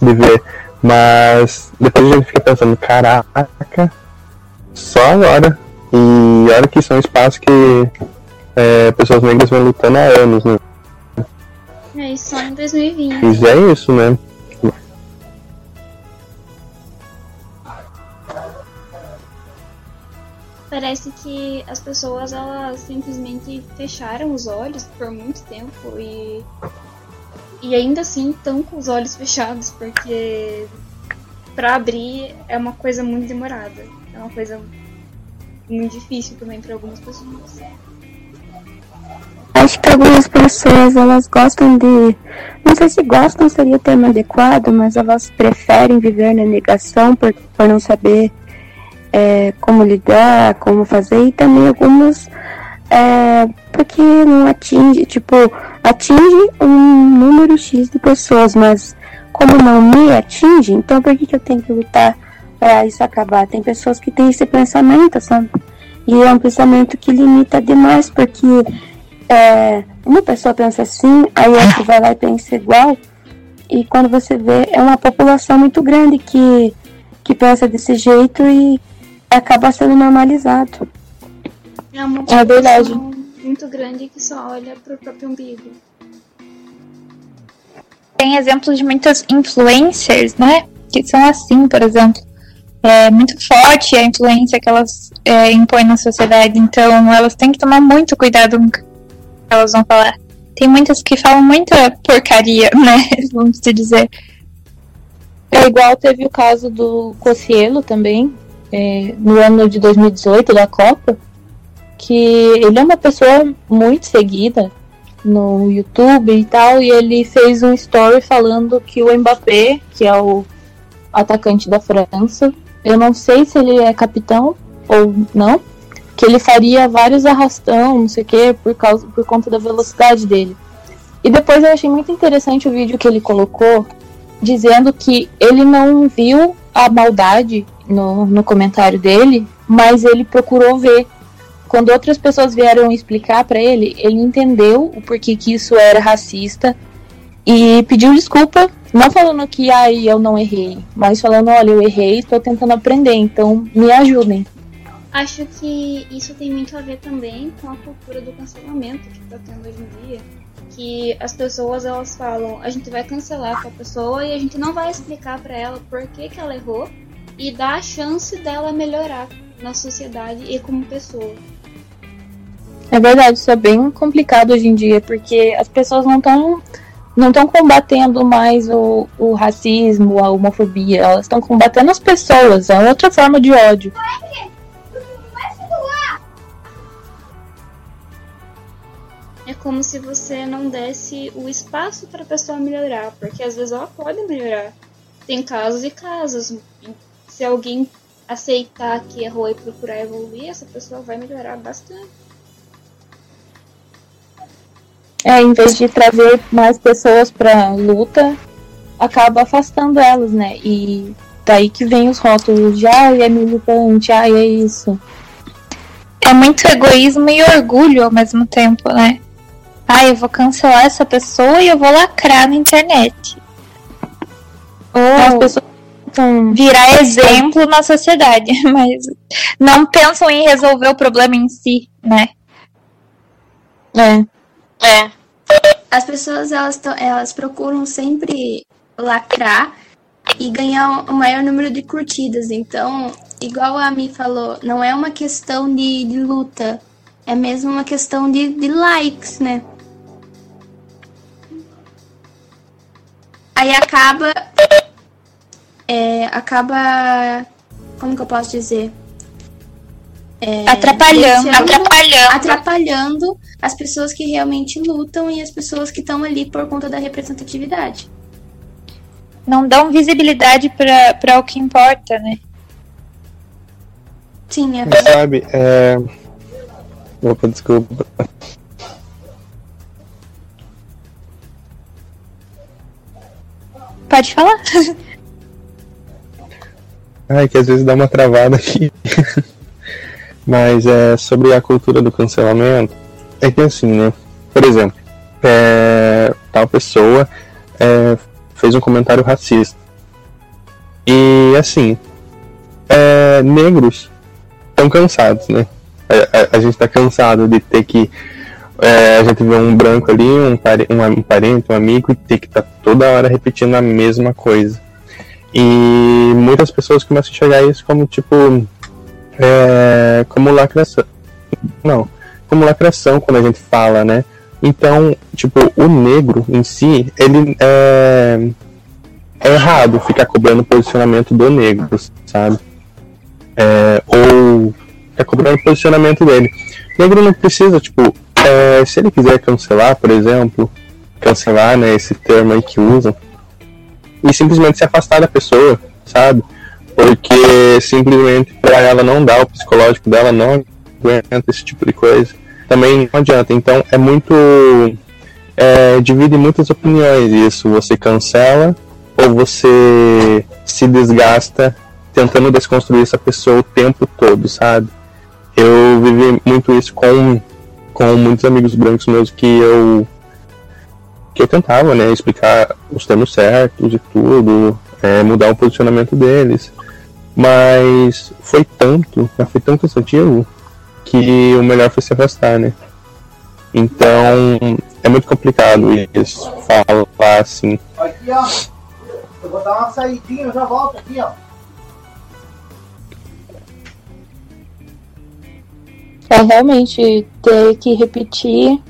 H: de ver. Mas depois a gente fica pensando, caraca, só agora. E olha que são espaços que é, pessoas negras vêm lutando há anos, né?
E: É, isso só em 2020.
H: E é isso, né?
E: Parece que as pessoas elas simplesmente fecharam os olhos por muito tempo e e ainda assim estão com os olhos fechados porque para abrir é uma coisa muito demorada, é uma coisa muito difícil também para algumas pessoas.
I: Acho que algumas pessoas elas gostam de. Não sei se gostam seria o termo adequado, mas elas preferem viver na negação por, por não saber é, como lidar, como fazer, e também algumas é, porque não atinge, tipo, atinge um número X de pessoas, mas como não me atinge, então por que, que eu tenho que lutar para isso acabar? Tem pessoas que têm esse pensamento, sabe? E é um pensamento que limita demais, porque é, uma pessoa pensa assim, aí outra vai lá e pensa igual, e quando você vê, é uma população muito grande que, que pensa desse jeito e acaba sendo normalizado.
E: É uma
G: É verdade.
E: muito grande que só olha pro próprio umbigo.
B: Tem exemplos de muitas influencers, né? Que são assim, por exemplo. É muito forte a influência que elas é, impõem na sociedade, então elas têm que tomar muito cuidado com o que elas vão falar. Tem muitas que falam muita porcaria, (laughs) né? Vamos dizer.
G: É igual teve o caso do Cocielo também, é, no ano de 2018, da Copa, que ele é uma pessoa muito seguida no YouTube e tal, e ele fez um story falando que o Mbappé, que é o atacante da França, eu não sei se ele é capitão ou não, que ele faria vários arrastão, não sei o que, por, causa, por conta da velocidade dele. E depois eu achei muito interessante o vídeo que ele colocou, dizendo que ele não viu a maldade no, no comentário dele, mas ele procurou ver. Quando outras pessoas vieram explicar para ele, ele entendeu o porquê que isso era racista e pediu desculpa, não falando que ai eu não errei, mas falando, olha, eu errei, estou tentando aprender, então me ajudem.
E: Acho que isso tem muito a ver também com a cultura do cancelamento que tá tendo hoje em dia. Que as pessoas elas falam, a gente vai cancelar a pessoa e a gente não vai explicar para ela por que, que ela errou e dar a chance dela melhorar na sociedade e como pessoa.
G: É verdade, isso é bem complicado hoje em dia, porque as pessoas não estão não estão combatendo mais o, o racismo, a homofobia, elas estão combatendo as pessoas, é outra forma de ódio.
E: É como se você não desse o espaço para a pessoa melhorar, porque às vezes ela pode melhorar. Tem casos e casos. Se alguém aceitar que errou e procurar evoluir, essa pessoa vai melhorar bastante.
G: É, em vez de trazer mais pessoas pra luta, acaba afastando elas, né? E daí que vem os rótulos de ai, é militante, ai, é isso.
B: É muito egoísmo e orgulho ao mesmo tempo, né? Ah, eu vou cancelar essa pessoa e eu vou lacrar na internet.
G: As
B: Ou
G: pessoas são
B: virar exemplo na sociedade, (laughs) mas não pensam em resolver o problema em si, né?
G: é,
C: É. As pessoas elas, elas procuram sempre lacrar e ganhar o maior número de curtidas. Então, igual a Mi falou, não é uma questão de, de luta, é mesmo uma questão de, de likes, né? Aí acaba. É, acaba. Como que eu posso dizer? É,
B: Atrapalhando,
C: deixando-
B: atrapalhando.
C: atrapalhando as pessoas que realmente lutam e as pessoas que estão ali por conta da representatividade.
B: Não dão visibilidade para o que importa, né?
C: Sim, é
H: Mas sabe, é. Opa, desculpa.
B: Pode falar. (laughs)
H: Ai, que às vezes dá uma travada aqui. (laughs) Mas é sobre a cultura do cancelamento. É que assim, né? Por exemplo, é, tal pessoa é, fez um comentário racista. E assim, é, negros estão cansados, né? A, a- a gente tá cansado de ter que. é, a gente vê um branco ali, um, um, um parente, um amigo, e ter que estar toda hora repetindo a mesma coisa. E muitas pessoas começam a enxergar isso como tipo. É, como lacração. Não, como lacração quando a gente fala, né? Então, tipo, o negro em si, ele é, é errado ficar cobrando o posicionamento do negro, sabe? É, ou ficar cobrando o posicionamento dele. O negro não precisa, tipo, é, se ele quiser cancelar, por exemplo, cancelar, né, esse termo aí que usam, e simplesmente se afastar da pessoa, sabe? Porque simplesmente pra ela não dá, o psicológico dela não aguenta esse tipo de coisa. Também não adianta. Então é muito. É, divide muitas opiniões isso. Você cancela ou você se desgasta tentando desconstruir essa pessoa o tempo todo, sabe? Eu vivi muito isso com, com muitos amigos brancos meus que eu que eu tentava, né, explicar os termos certos e tudo, é, mudar o posicionamento deles. Mas foi tanto, mas foi tão cansativo que o melhor foi se afastar, né? Então é muito complicado isso, falar assim.
J: Aqui, ó. Eu vou dar uma saidinha, eu já volto aqui, ó.
G: é realmente ter que repetir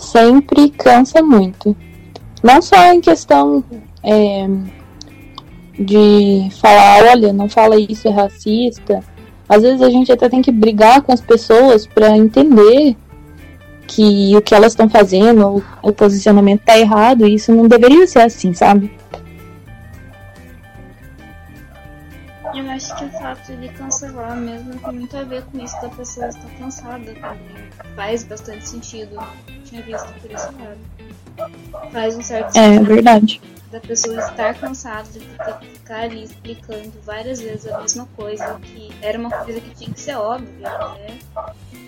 G: sempre cansa muito. Não só em questão é, de falar, olha, não fala isso, é racista. Às vezes a gente até tem que brigar com as pessoas para entender que o que elas estão fazendo, o, posicionamento tá errado, e isso não deveria ser assim, sabe?
E: Eu acho que o fato de cancelar mesmo tem muito a ver com isso da pessoa estar cansada também. Faz bastante sentido. Tinha visto por esse lado. Faz um certo
G: É verdade.
E: da pessoa estar cansada de ter que ficar ali explicando várias vezes a mesma coisa, que era uma coisa que tinha que ser óbvia, né?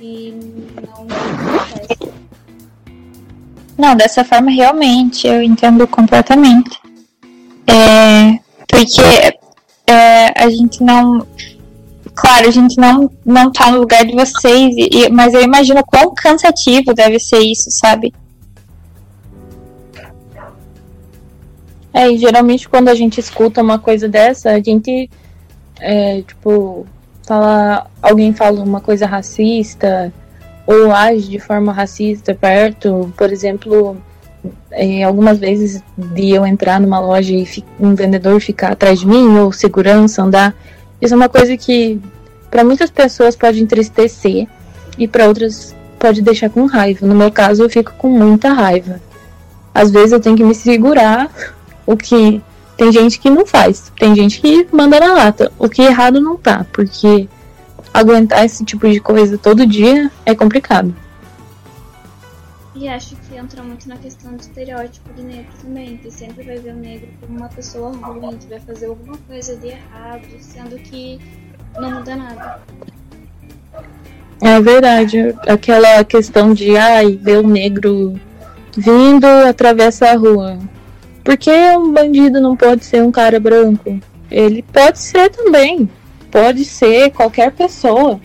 E: E não acontece.
B: Não, dessa forma realmente eu entendo completamente. É, porque é, a gente não. Claro, a gente não, não tá no lugar de vocês, e- mas eu imagino quão cansativo deve ser isso, sabe?
G: É, e geralmente quando a gente escuta uma coisa dessa, a gente, é, tipo, fala, alguém fala uma coisa racista ou age de forma racista perto, por exemplo, é, algumas vezes de eu entrar numa loja e um vendedor ficar atrás de mim ou segurança andar, isso é uma coisa que para muitas pessoas pode entristecer e para outras pode deixar com raiva. No meu caso, eu fico com muita raiva. Às vezes eu tenho que me segurar o que tem gente que não faz, tem gente que manda na lata. O que errado não tá, porque aguentar esse tipo de coisa todo dia é complicado.
E: E acho que entra muito na questão do estereótipo de negro também, que sempre vai ver o negro como uma pessoa ruim, que vai fazer alguma coisa de errado, sendo que não muda nada.
G: É verdade. Aquela questão de, ai, ver o negro vindo, atravessa a rua. Por que um bandido não pode ser um cara branco? Ele pode ser também. Pode ser qualquer pessoa.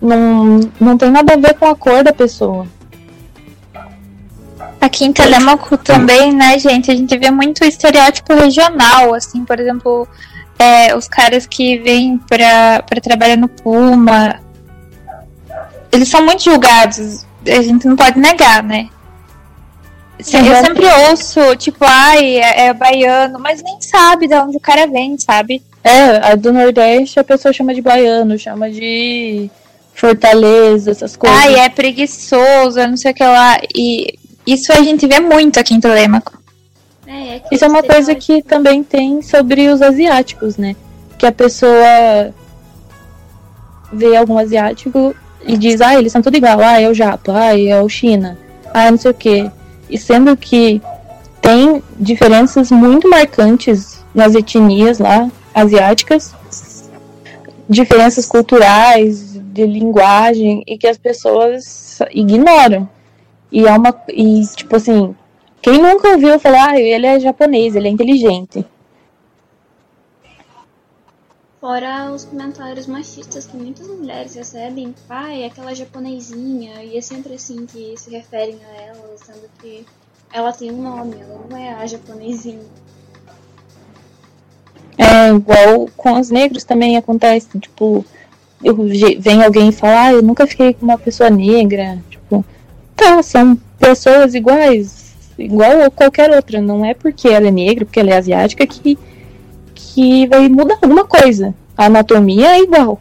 G: Não, não tem nada a ver com a cor da pessoa.
B: Aqui em Telemaco também, né, gente? A gente vê muito estereótipo regional, assim, por exemplo, é, os caras que vêm pra, pra trabalhar no Puma. Eles são muito julgados, a gente não pode negar, né? Eu sempre ouço, tipo, ai, é, é baiano, mas nem sabe de onde o cara vem, sabe?
G: É, a do Nordeste a pessoa chama de baiano, chama de Fortaleza, essas coisas.
B: Ai, é preguiçoso, eu não sei o que lá. E isso a gente vê muito aqui em Telemaco.
E: É, é
G: Isso é uma coisa que também tem sobre os asiáticos, né? Que a pessoa vê algum asiático e diz, ah, eles são tudo igual, ah, é o Japo, ah, é o China, ah, não sei o quê. E sendo que tem diferenças muito marcantes nas etnias lá asiáticas, diferenças culturais, de linguagem, e que as pessoas ignoram. E é uma. E, tipo assim, quem nunca ouviu falar, ah, ele é japonês, ele é inteligente.
E: Fora os comentários machistas que muitas mulheres recebem, pai, aquela japonesinha, e é sempre assim que se referem a ela, sendo que ela tem um nome, ela não é a japonesinha.
G: É igual com os negros também acontece, tipo, eu, vem alguém e fala, ah, eu nunca fiquei com uma pessoa negra, tipo, tá, são pessoas iguais, igual a qualquer outra, não é porque ela é negra, porque ela é asiática que que vai mudar alguma coisa. A anatomia é igual.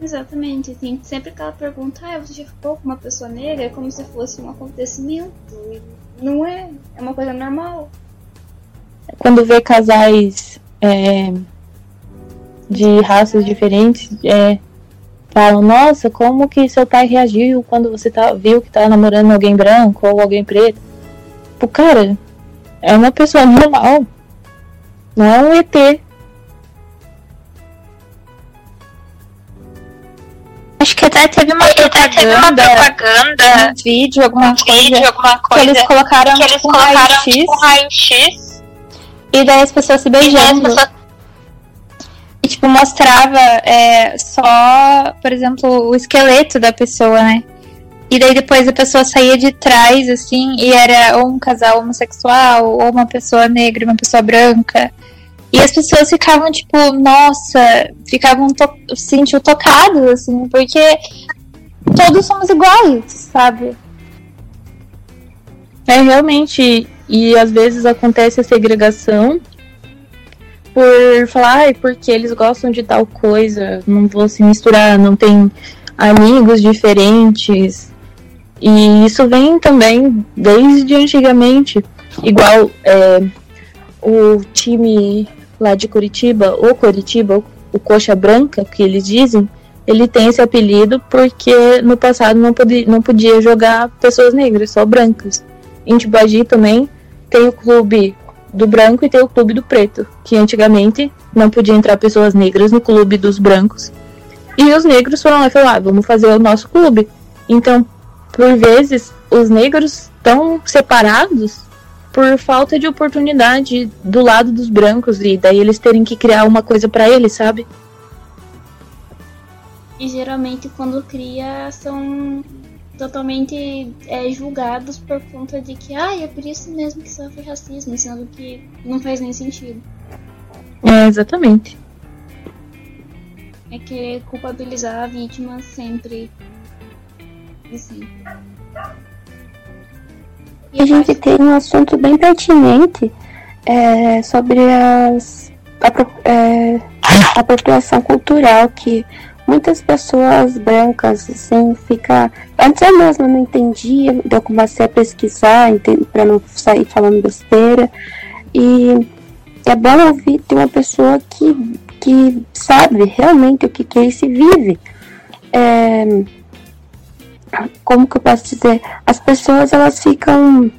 E: Exatamente, tem sempre aquela pergunta, ah, você já ficou com uma pessoa negra? É como se fosse um acontecimento. Não é, é uma coisa normal.
G: Quando vê casais é, de raças diferentes, é, falam, nossa, como que seu pai reagiu quando você tá, viu que tá namorando alguém branco ou alguém preto? Pô, cara, é uma pessoa normal. Não é um ET.
B: Acho que até teve uma propaganda,
K: teve uma propaganda
B: um vídeo, alguma
K: um
B: coisa,
K: vídeo, alguma coisa
B: que eles colocaram,
K: que eles
B: tipo, um
K: colocaram
B: raio-x
K: tipo, um raio-x
B: e daí as pessoas se
K: e daí as
B: beijando. Tipo, mostrava é, só, por exemplo, o esqueleto da pessoa, né? E daí depois a pessoa saía de trás, assim, e era ou um casal homossexual, ou uma pessoa negra, uma pessoa branca. E as pessoas ficavam, tipo, nossa, ficavam to se sentiam tocadas, assim, porque todos somos iguais, sabe?
G: É realmente, e às vezes acontece a segregação por falar, ai, porque eles gostam de tal coisa, não vou se misturar, não tem amigos diferentes. E isso vem também desde antigamente. Igual é, o time lá de Curitiba, o Curitiba, o Coxa Branca, que eles dizem, ele tem esse apelido porque no passado não podia, não podia jogar pessoas negras, só brancas. Em Tibagi também tem o clube do branco e tem o clube do preto, que antigamente não podia entrar pessoas negras no clube dos brancos. E os negros foram lá e falaram, ah, vamos fazer o nosso clube. Então, por vezes, os negros estão separados por falta de oportunidade do lado dos brancos e daí eles terem que criar uma coisa para eles, sabe?
E: E geralmente quando cria são totalmente é, julgados por conta de que ah, é por isso mesmo que sofre racismo, sendo que não faz nem sentido.
G: É, exatamente.
E: É querer culpabilizar a vítima sempre. E sempre.
I: E a gente tem um assunto bem pertinente é, sobre as, a, é, a apropriação cultural que muitas pessoas brancas assim fica antes eu mesma não entendia eu comecei a pesquisar para não sair falando besteira e é bom ouvir de uma pessoa que, que sabe realmente o que, que é e se vive É, como que eu posso dizer? As pessoas elas ficam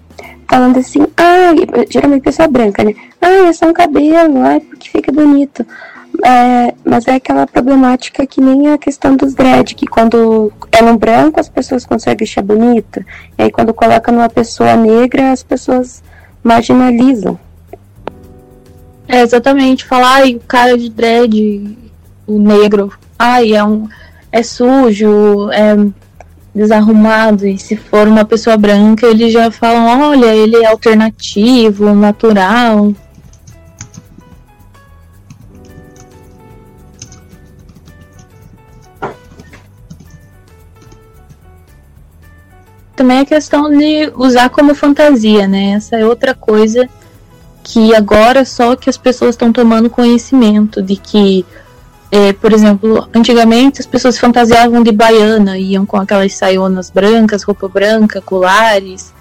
I: falando assim, ai, geralmente pessoa branca, né? Ai, é só um cabelo, ai, porque fica bonito. É, mas é aquela problemática que nem a questão dos dread, que quando é no branco as pessoas conseguem achar bonito, e aí quando coloca numa pessoa negra as pessoas marginalizam.
G: É exatamente, falar, ai, o cara de dread, o negro, ai, é um. é sujo, é desarrumado, e se for uma pessoa branca, eles já falam, olha, ele é alternativo, natural. Também a questão de usar como fantasia, né? Essa é outra coisa que agora só que as pessoas estão tomando conhecimento de que é, por exemplo, antigamente as pessoas fantasiavam de baiana, iam com aquelas saionas brancas, roupa branca, colares,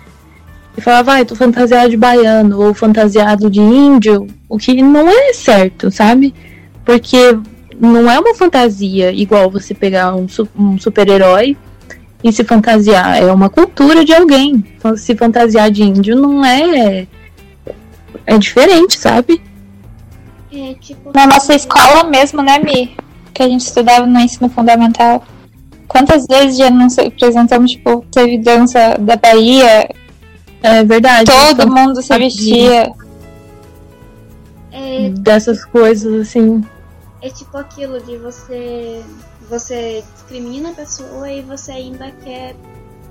G: e falava, vai, ah, tô fantasiado de baiano ou fantasiado de índio, o que não é certo, sabe? Porque não é uma fantasia igual você pegar um, um super-herói e se fantasiar, é uma cultura de alguém. Se fantasiar de índio não é. É diferente, sabe?
B: É, tipo, na nossa escola mesmo, né, Mi? Que a gente estudava no ensino fundamental. Quantas vezes já nos apresentamos, tipo, teve dança da Bahia?
G: É verdade.
B: Todo mundo se vestia.
G: É, Dessas coisas, assim.
E: É tipo aquilo de você. Você discrimina a pessoa e você ainda quer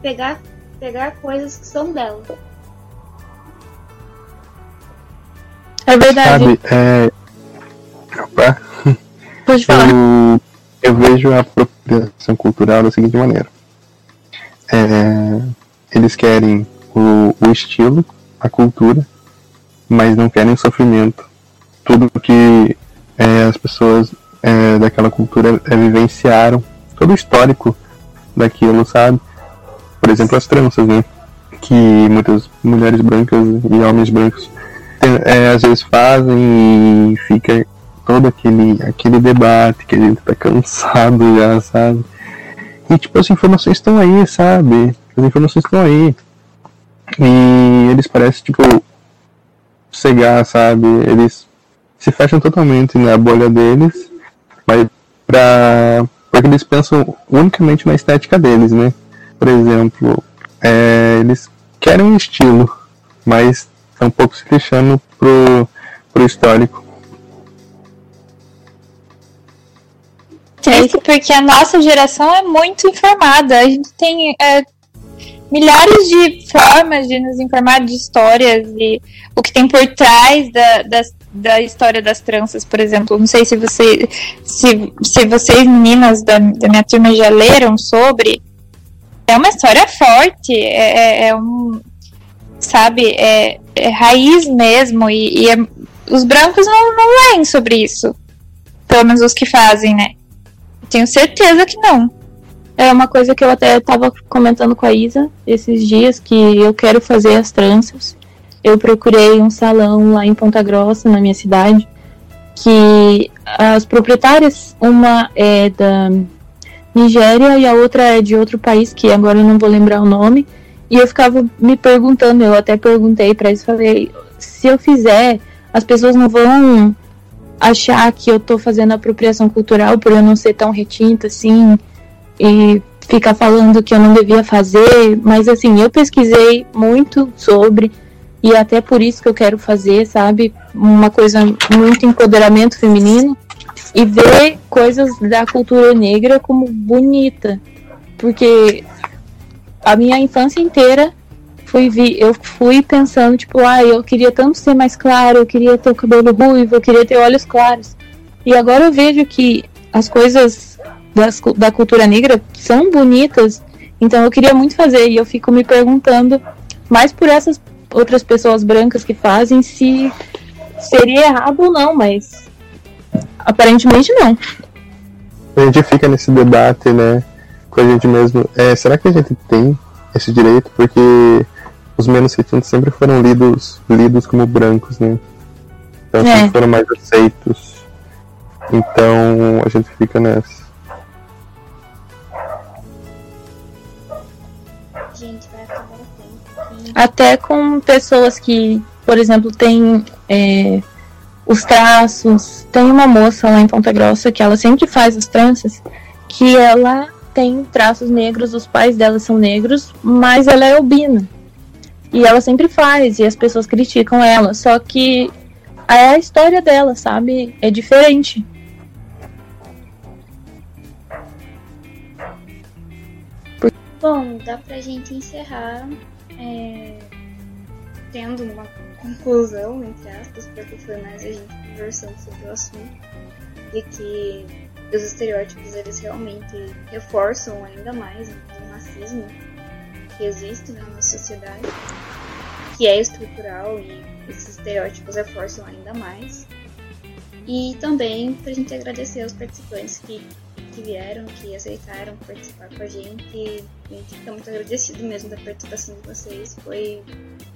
E: pegar, pegar coisas que são dela.
G: É verdade.
H: Sabe, é, Opa.
G: Pode falar.
H: Eu, eu vejo a apropriação cultural da seguinte maneira. É, eles querem o, o estilo, a cultura, mas não querem o sofrimento. Tudo que é, as pessoas é, daquela cultura é, vivenciaram, todo o histórico daquilo, sabe? Por exemplo, as tranças, né? Que muitas mulheres brancas e homens brancos é, às vezes fazem e fica todo aquele, aquele debate que a gente tá cansado já, sabe? E tipo, as informações estão aí, sabe? As informações estão aí. E eles parecem, tipo, cegar, sabe? Eles se fecham totalmente na bolha deles, mas pra. Porque eles pensam unicamente na estética deles, né? Por exemplo, é, eles querem um estilo, mas estão um pouco se fechando pro, pro histórico.
B: É isso porque a nossa geração é muito informada. A gente tem é, milhares de formas de nos informar de histórias e o que tem por trás da, da, história das tranças, por exemplo. Não sei se, você, se, se vocês, meninas da, da minha turma, já leram sobre. É uma história forte, é, é, é um. Sabe, é, é raiz mesmo, e, e é, os brancos não, não leem sobre isso. Pelo menos os que fazem, né? Tenho certeza que não.
G: É uma coisa que eu até estava comentando com a Isa esses dias, que eu quero fazer as tranças. Eu procurei um salão lá em Ponta Grossa, na minha cidade, que as proprietárias, uma é da Nigéria e a outra é de outro país, que agora eu não vou lembrar o nome. E eu ficava me perguntando, eu até perguntei para eles, falei, se eu fizer, as pessoas não vão achar que eu tô fazendo apropriação cultural por eu não ser tão retinta assim e ficar falando que eu não devia fazer, mas assim, eu pesquisei muito sobre e até por isso que eu quero fazer, sabe? Uma coisa muito empoderamento feminino e ver coisas da cultura negra como bonita, porque a minha infância inteira fui vi, eu fui pensando, tipo, ah, eu queria tanto ser mais claro, eu queria ter o cabelo ruivo, eu queria ter olhos claros. E agora eu vejo que as coisas das, da cultura negra são bonitas, então eu queria muito fazer, e eu fico me perguntando, mais por essas outras pessoas brancas que fazem, se seria errado ou não, mas aparentemente não.
H: A gente fica nesse debate, né, com a gente mesmo. É, será que a gente tem esse direito? Porque os menos retintos sempre foram lidos, lidos como brancos, né? Então é. foram mais aceitos. Então a gente fica nessa.
G: Até com pessoas que, por exemplo, têm é, os traços. Tem uma moça lá em Ponta Grossa que ela sempre faz as tranças, que ela tem traços negros, os pais dela são negros, mas ela é albina. E ela sempre faz, e as pessoas criticam ela. Só que é a história dela, sabe? É diferente.
E: Bom, dá pra gente encerrar é, tendo uma conclusão, entre aspas, porque foi mais a gente conversando sobre o assunto, de que os estereótipos eles realmente reforçam ainda mais o racismo que existe na nossa sociedade, que é estrutural e esses estereótipos reforçam ainda mais. E também pra gente agradecer aos participantes que, que vieram, que aceitaram participar com a gente. A gente fica muito agradecido mesmo da participação de vocês, foi,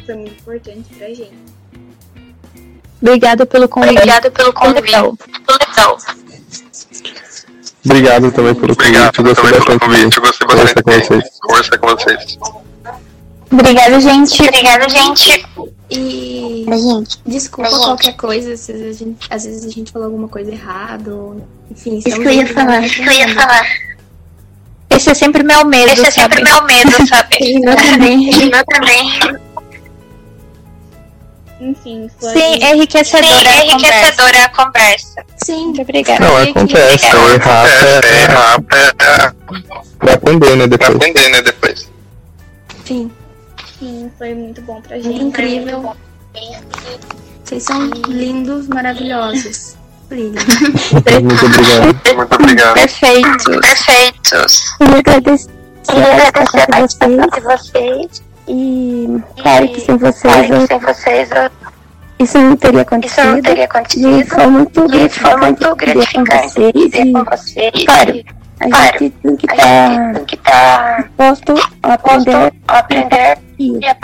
E: foi muito importante pra gente.
G: Obrigada pelo convite.
K: Obrigada pelo convite.
G: Legal.
K: Legal.
H: Obrigado também pelo
L: Obrigado
H: convite. Eu gostei
L: também pelo
H: bastante
L: convite. gostei
H: conversar com
L: bastante conversar com vocês.
G: Obrigada, gente.
K: Obrigada, gente.
C: E
D: Pra gente.
C: desculpa
D: Pra gente.
C: qualquer coisa, se a gente, às vezes a gente falou alguma coisa errada, ou, enfim.
D: Isso que eu ia falar.
K: Isso que eu ia falar.
G: Esse é sempre meu medo,
K: Esse é
G: sabe?
K: sempre meu medo, sabe? (laughs)
G: Eu também. (laughs)
K: Eu também.
E: Enfim, foi.
G: Sim, é
K: Sim,
G: enriquecedora
K: é
G: a conversa.
K: enriquecedora a conversa.
C: Sim,
G: Muito obrigada.
H: Não, acontece. Então, errar
L: É,
H: é,
L: errar é,
H: pra aprender, né?
L: pra
H: Depois.
L: aprender, né, depois.
C: sim.
E: Sim, foi muito bom pra
C: Muito
E: gente.
C: incrível. Vocês são lindos, maravilhosos.
H: Muito obrigado.
L: Muito obrigado.
G: Perfeito.
K: Perfeitos.
I: Queria agradecer
K: agradecer a
I: participação de vocês.
K: de vocês.
I: E claro que sem vocês
K: Claro que
I: eu-
K: sem vocês eu-
I: isso não teria
K: isso não
I: acontecido.
K: teria
I: E
K: acontecido.
I: foi muito
K: E foi
I: gratificante
K: muito
I: viver com
K: gratificante
I: vocês.
K: viver
I: E,
K: com vocês.
I: claro,
K: E,
I: a
K: claro,
I: gente tem que estar
K: que estar
I: disposto a aprender,
K: a aprender
I: e,
K: e a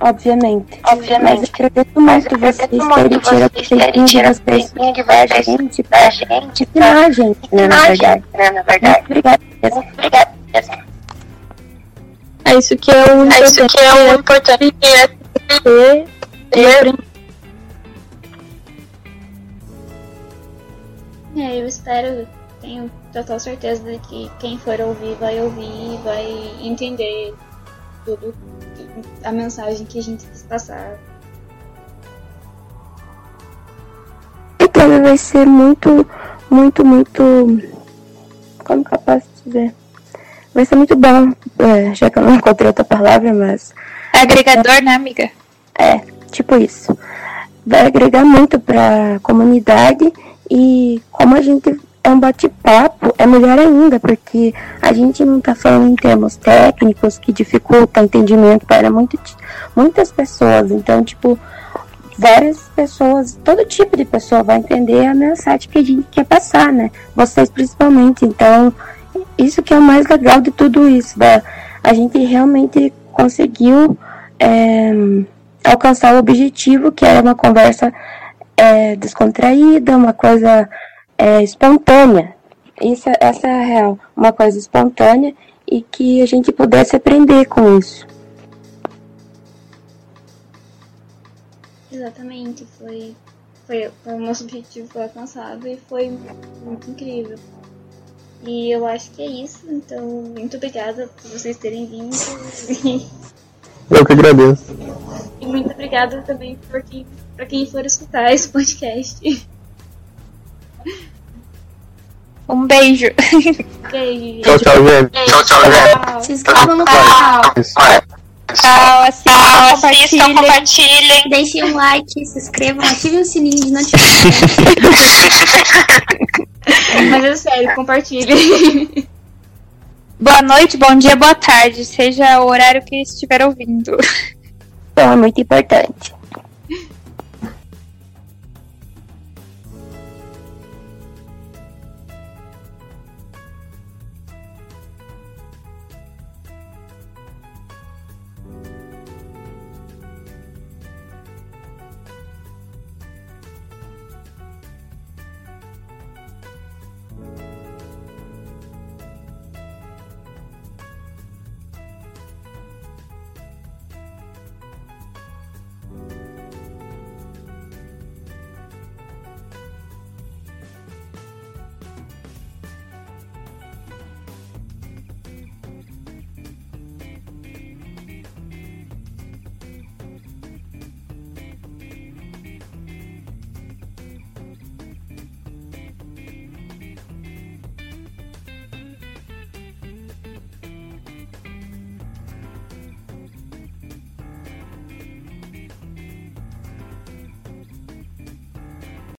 I: obviamente. Mas
K: obviamente. Mas
I: vocês terem
K: muito
I: tirado o
K: vocês terem
I: tempinho de
K: tirado o
I: vocês
K: tempinho de vocês
I: gente,
K: da gente,
I: ensinar a gente, né, na verdade.
K: gente, né, na verdade.
I: Muito obrigada.
K: obrigada.
G: É isso que é o
K: É isso que é o importante é
G: ter e aprender.
E: É, eu espero, tenho total certeza de que quem for ouvir vai ouvir e vai entender tudo, a mensagem que a gente quis passar.
I: Então vai ser muito, muito, muito. Como que eu posso dizer? Vai ser muito bom, é, já que eu não encontrei outra palavra, mas
G: Agregador, né, amiga?
I: é, tipo isso. Vai agregar muito pra comunidade e como a gente é um bate-papo, é melhor ainda, porque a gente não tá falando em termos técnicos que dificultam o entendimento para muito, muitas pessoas. Então, tipo, várias pessoas, todo tipo de pessoa vai entender a mensagem que a gente quer passar, né? Vocês principalmente. Então, isso que é o mais legal de tudo isso, da, a gente realmente conseguiu é, alcançar o objetivo, que era uma conversa é, descontraída, uma coisa é, espontânea. Isso, essa é a real, uma coisa espontânea e que a gente pudesse aprender com isso.
E: Exatamente, foi, foi, foi o nosso objetivo foi alcançado e foi muito incrível. E eu acho que é isso, então muito obrigada por vocês terem vindo (laughs)
H: Eu que agradeço.
E: e muito obrigada também por quem, pra quem for escutar esse podcast. (laughs)
G: Um beijo.
E: Beijo.
H: Tchau, tchau, gente.
L: Tchau, tchau, gente.
C: Se inscrevam no canal.
G: Tchau,
K: assistam,
G: compartilhem.
K: compartilhem.
C: deixem um like, se inscrevam, ativem o sininho de notificação. (laughs)
E: Mas é sério, compartilhe.
G: Boa noite, bom dia, boa tarde. Seja o horário que estiver ouvindo.
I: Então é muito importante.